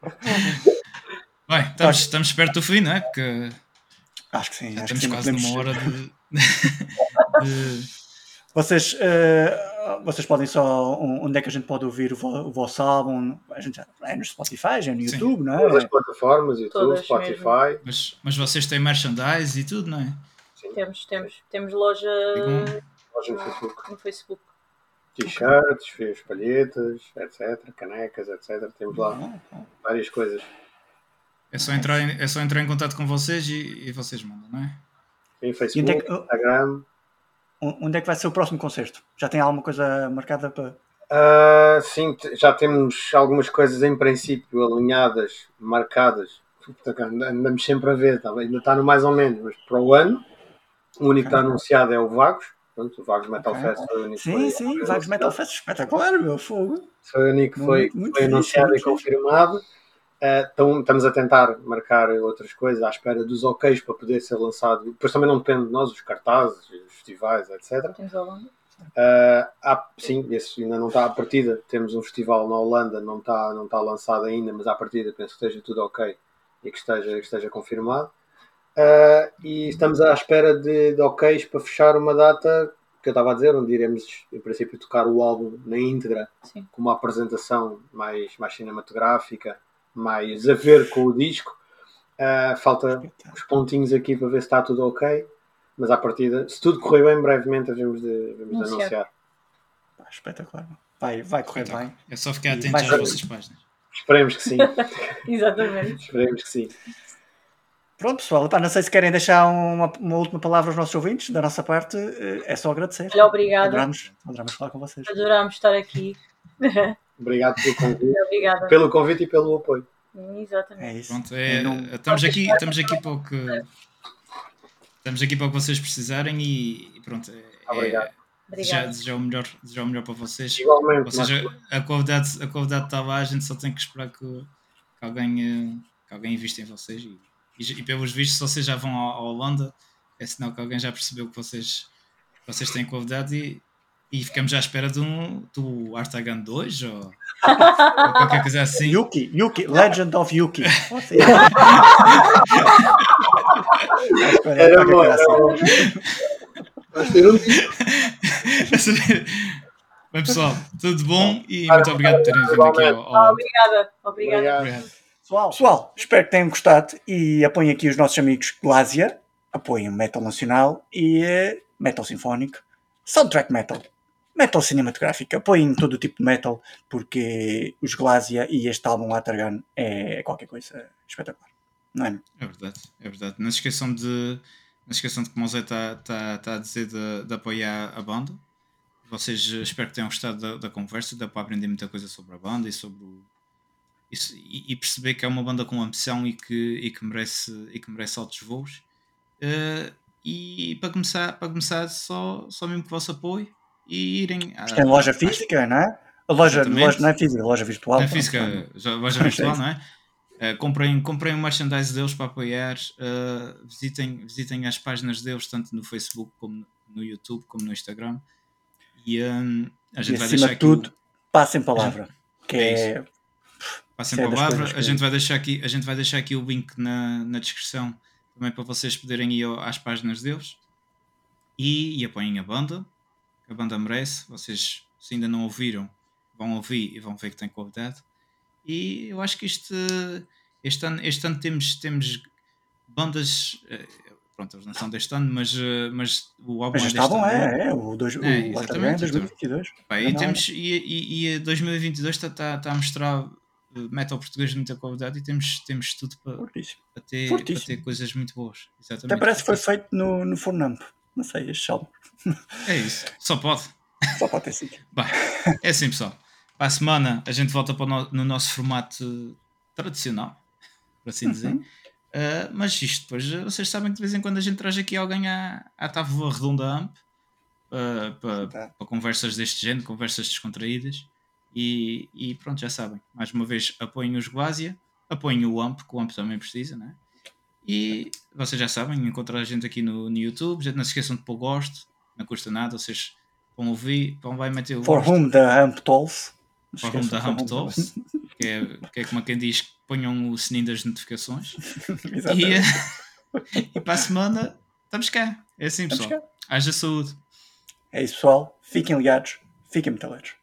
Speaker 3: [LAUGHS] Bem, estamos, estamos perto do fim, não é? Que
Speaker 2: acho que sim.
Speaker 3: Já acho estamos quase numa hora de. [LAUGHS] de...
Speaker 2: Vocês, uh, vocês podem só. Onde é que a gente pode ouvir o, vo, o vosso álbum? A gente já, é no Spotify, é no YouTube, sim. não é?
Speaker 4: Todas as plataformas, YouTube, Todas Spotify.
Speaker 3: Mas, mas vocês têm merchandise e tudo, não é?
Speaker 5: Sim. Temos, temos, temos loja,
Speaker 4: loja no Facebook.
Speaker 5: No Facebook
Speaker 4: t-shirts, palhetas, etc., canecas, etc. Temos lá várias coisas.
Speaker 3: É só entrar em, é só entrar em contato com vocês e, e vocês mandam, não é?
Speaker 4: Sim, Facebook, é que, Instagram.
Speaker 2: Onde é que vai ser o próximo concerto? Já tem alguma coisa marcada para.
Speaker 4: Uh, sim, já temos algumas coisas em princípio alinhadas, marcadas. Andamos sempre a ver, tá? ainda está no mais ou menos, mas para o ano, o único que está anunciado é o Vagos, Pronto, o Vagos Metal okay. Fest foi o único
Speaker 2: Sim, sim, Vagos Metal Fest espetacular, meu fogo.
Speaker 4: Foi o único que foi, muito, foi anunciado e confirmado. Uh, então, estamos a tentar marcar outras coisas à espera dos OKs para poder ser lançado. Depois também não depende de nós, os cartazes, os festivais, etc.
Speaker 5: Temos a Holanda.
Speaker 4: Uh, há, sim, esse ainda não está à partida. Temos um festival na Holanda, não está, não está lançado ainda, mas à partida penso que esteja tudo ok e que esteja, que esteja confirmado. Uh, e estamos à espera de, de OKs para fechar uma data que eu estava a dizer, onde iremos, em princípio, tocar o álbum na íntegra,
Speaker 5: Sim.
Speaker 4: com uma apresentação mais, mais cinematográfica, mais a ver com o disco. Uh, falta os pontinhos aqui para ver se está tudo ok, mas à partida, se tudo correr bem, brevemente havemos de, havemos de
Speaker 5: Anunciar.
Speaker 2: Pá, espetacular. Vai, vai correr bem.
Speaker 3: É só ficar atento às vossas páginas.
Speaker 4: Esperemos que sim, [LAUGHS]
Speaker 5: Exatamente.
Speaker 4: esperemos que sim.
Speaker 2: Pronto, pessoal. Epá, não sei se querem deixar uma, uma última palavra aos nossos ouvintes. Da nossa parte, eh, é só agradecer.
Speaker 5: Olha, obrigada.
Speaker 2: Adoramos, adoramos falar com vocês.
Speaker 5: Adorámos estar aqui. [LAUGHS] [LAUGHS]
Speaker 4: Obrigado pelo convite,
Speaker 5: Obrigada.
Speaker 4: pelo convite e pelo apoio.
Speaker 5: Exatamente.
Speaker 2: É isso.
Speaker 3: Pronto, é,
Speaker 2: Eu não-
Speaker 3: estamos, aqui, estamos aqui para o que. Estamos aqui para o que vocês precisarem e, e pronto. É,
Speaker 4: Obrigado.
Speaker 3: desejar, o melhor, desejar o melhor para vocês.
Speaker 4: Igualmente,
Speaker 3: Ou seja, a qualidade, a qualidade está lá, a gente só tem que esperar que, que alguém, eh, que alguém invista em vocês. E, e, e pelos vistos, se vocês já vão à, à Holanda, é sinal que alguém já percebeu que vocês, vocês têm qualidade e, e ficamos à espera de um, do Artagan 2 ou, ou qualquer coisa assim.
Speaker 2: Yuki, Yuki, Legend of Yuki.
Speaker 4: Era bom, era bom.
Speaker 3: Bem pessoal, tudo bom e muito obrigado por terem vindo aqui ao, ao...
Speaker 5: obrigada. Obrigada.
Speaker 4: Obrigado.
Speaker 3: Obrigado.
Speaker 2: Pessoal, pessoal, espero que tenham gostado e apoiem aqui os nossos amigos Glasia, apoiem o Metal Nacional e eh, Metal Sinfónico, Soundtrack Metal, Metal Cinematográfico, apoiem todo o tipo de metal porque os Glasia e este álbum Atargan é qualquer coisa espetacular. Não é?
Speaker 3: É verdade, é verdade. Não se esqueçam de, não se esqueçam de como o Zé está tá, tá a dizer de, de apoiar a banda. Vocês eh, espero que tenham gostado da, da conversa, dá para aprender muita coisa sobre a banda e sobre o, e, e perceber que é uma banda com ambição e que, e que, merece, e que merece altos voos. Eh, e para começar, para começar só, só mesmo com o vosso apoio e irem à,
Speaker 2: Tem loja
Speaker 3: às-
Speaker 2: física, não é? A loja, loja não é física, loja virtual. pronto.
Speaker 3: física, loja virtual, não é? Uh, [LAUGHS] comprem, comprem o merchandise deles para apoiar, uh, visitem, visitem as páginas deles, tanto no Facebook como no YouTube, como no Instagram. E um, a
Speaker 2: E
Speaker 3: gente vai
Speaker 2: acima
Speaker 3: deixar
Speaker 2: de tudo,
Speaker 3: o-
Speaker 2: passem palavra. [LAUGHS] Que
Speaker 3: É
Speaker 2: é,
Speaker 3: Passem
Speaker 2: é
Speaker 3: a palavra, a gente vai deixar aqui, a gente vai deixar aqui o link na, na descrição também para vocês poderem ir às páginas deles e, e apoiem a banda, que a banda merece. Vocês, se ainda não ouviram, vão ouvir e vão ver que tem qualidade. E eu acho que este, este, ano, este ano temos, temos bandas. eh, Pronto, eles não são deste ano, mas, eh, mas o álbum
Speaker 2: mas
Speaker 3: é deste
Speaker 2: estavam,
Speaker 3: ano. é?
Speaker 2: é, o, dois,
Speaker 3: É,
Speaker 2: o é
Speaker 3: exatamente,
Speaker 2: 2022.
Speaker 3: Pá,
Speaker 2: É
Speaker 3: e, temos, e, e, e 2022 está tá, tá a mostrar metal português de muita qualidade e temos, temos tudo para, para, ter, para ter coisas muito boas. Exatamente.
Speaker 2: Até parece que foi feito no, no Fornamp. Não sei, este álbum.
Speaker 3: É isso, só pode.
Speaker 2: Só pode ter sido.
Speaker 3: Bem, é assim pessoal. Para a semana a gente volta para o no, no nosso formato tradicional, por assim dizer.
Speaker 2: Uhum.
Speaker 3: Uh, mas isto depois, vocês sabem que de vez em quando a gente traz aqui alguém à, à tábua redonda AMP uh, para,
Speaker 2: Tá.
Speaker 3: para conversas deste género, conversas descontraídas. E, e pronto, já sabem. Mais uma vez, apoiem os Glasia, apoiem o AMP, que o AMP também precisa, né? E vocês já sabem, encontrar a gente aqui no, no YouTube. Gente, não se esqueçam de pôr gosto, não custa nada. Vocês vão ouvir, vão e meter o
Speaker 2: For
Speaker 3: gosto.
Speaker 2: whom the Hump Tolls.
Speaker 3: For whom the
Speaker 2: the-
Speaker 3: Tolls, que é, que é como quem diz que ponham o sininho das notificações. [LAUGHS] E, [LAUGHS] e para a semana estamos cá. É assim, pessoal. Haja saúde.
Speaker 2: É isso, pessoal. Fiquem ligados. Fiquem metaleiros.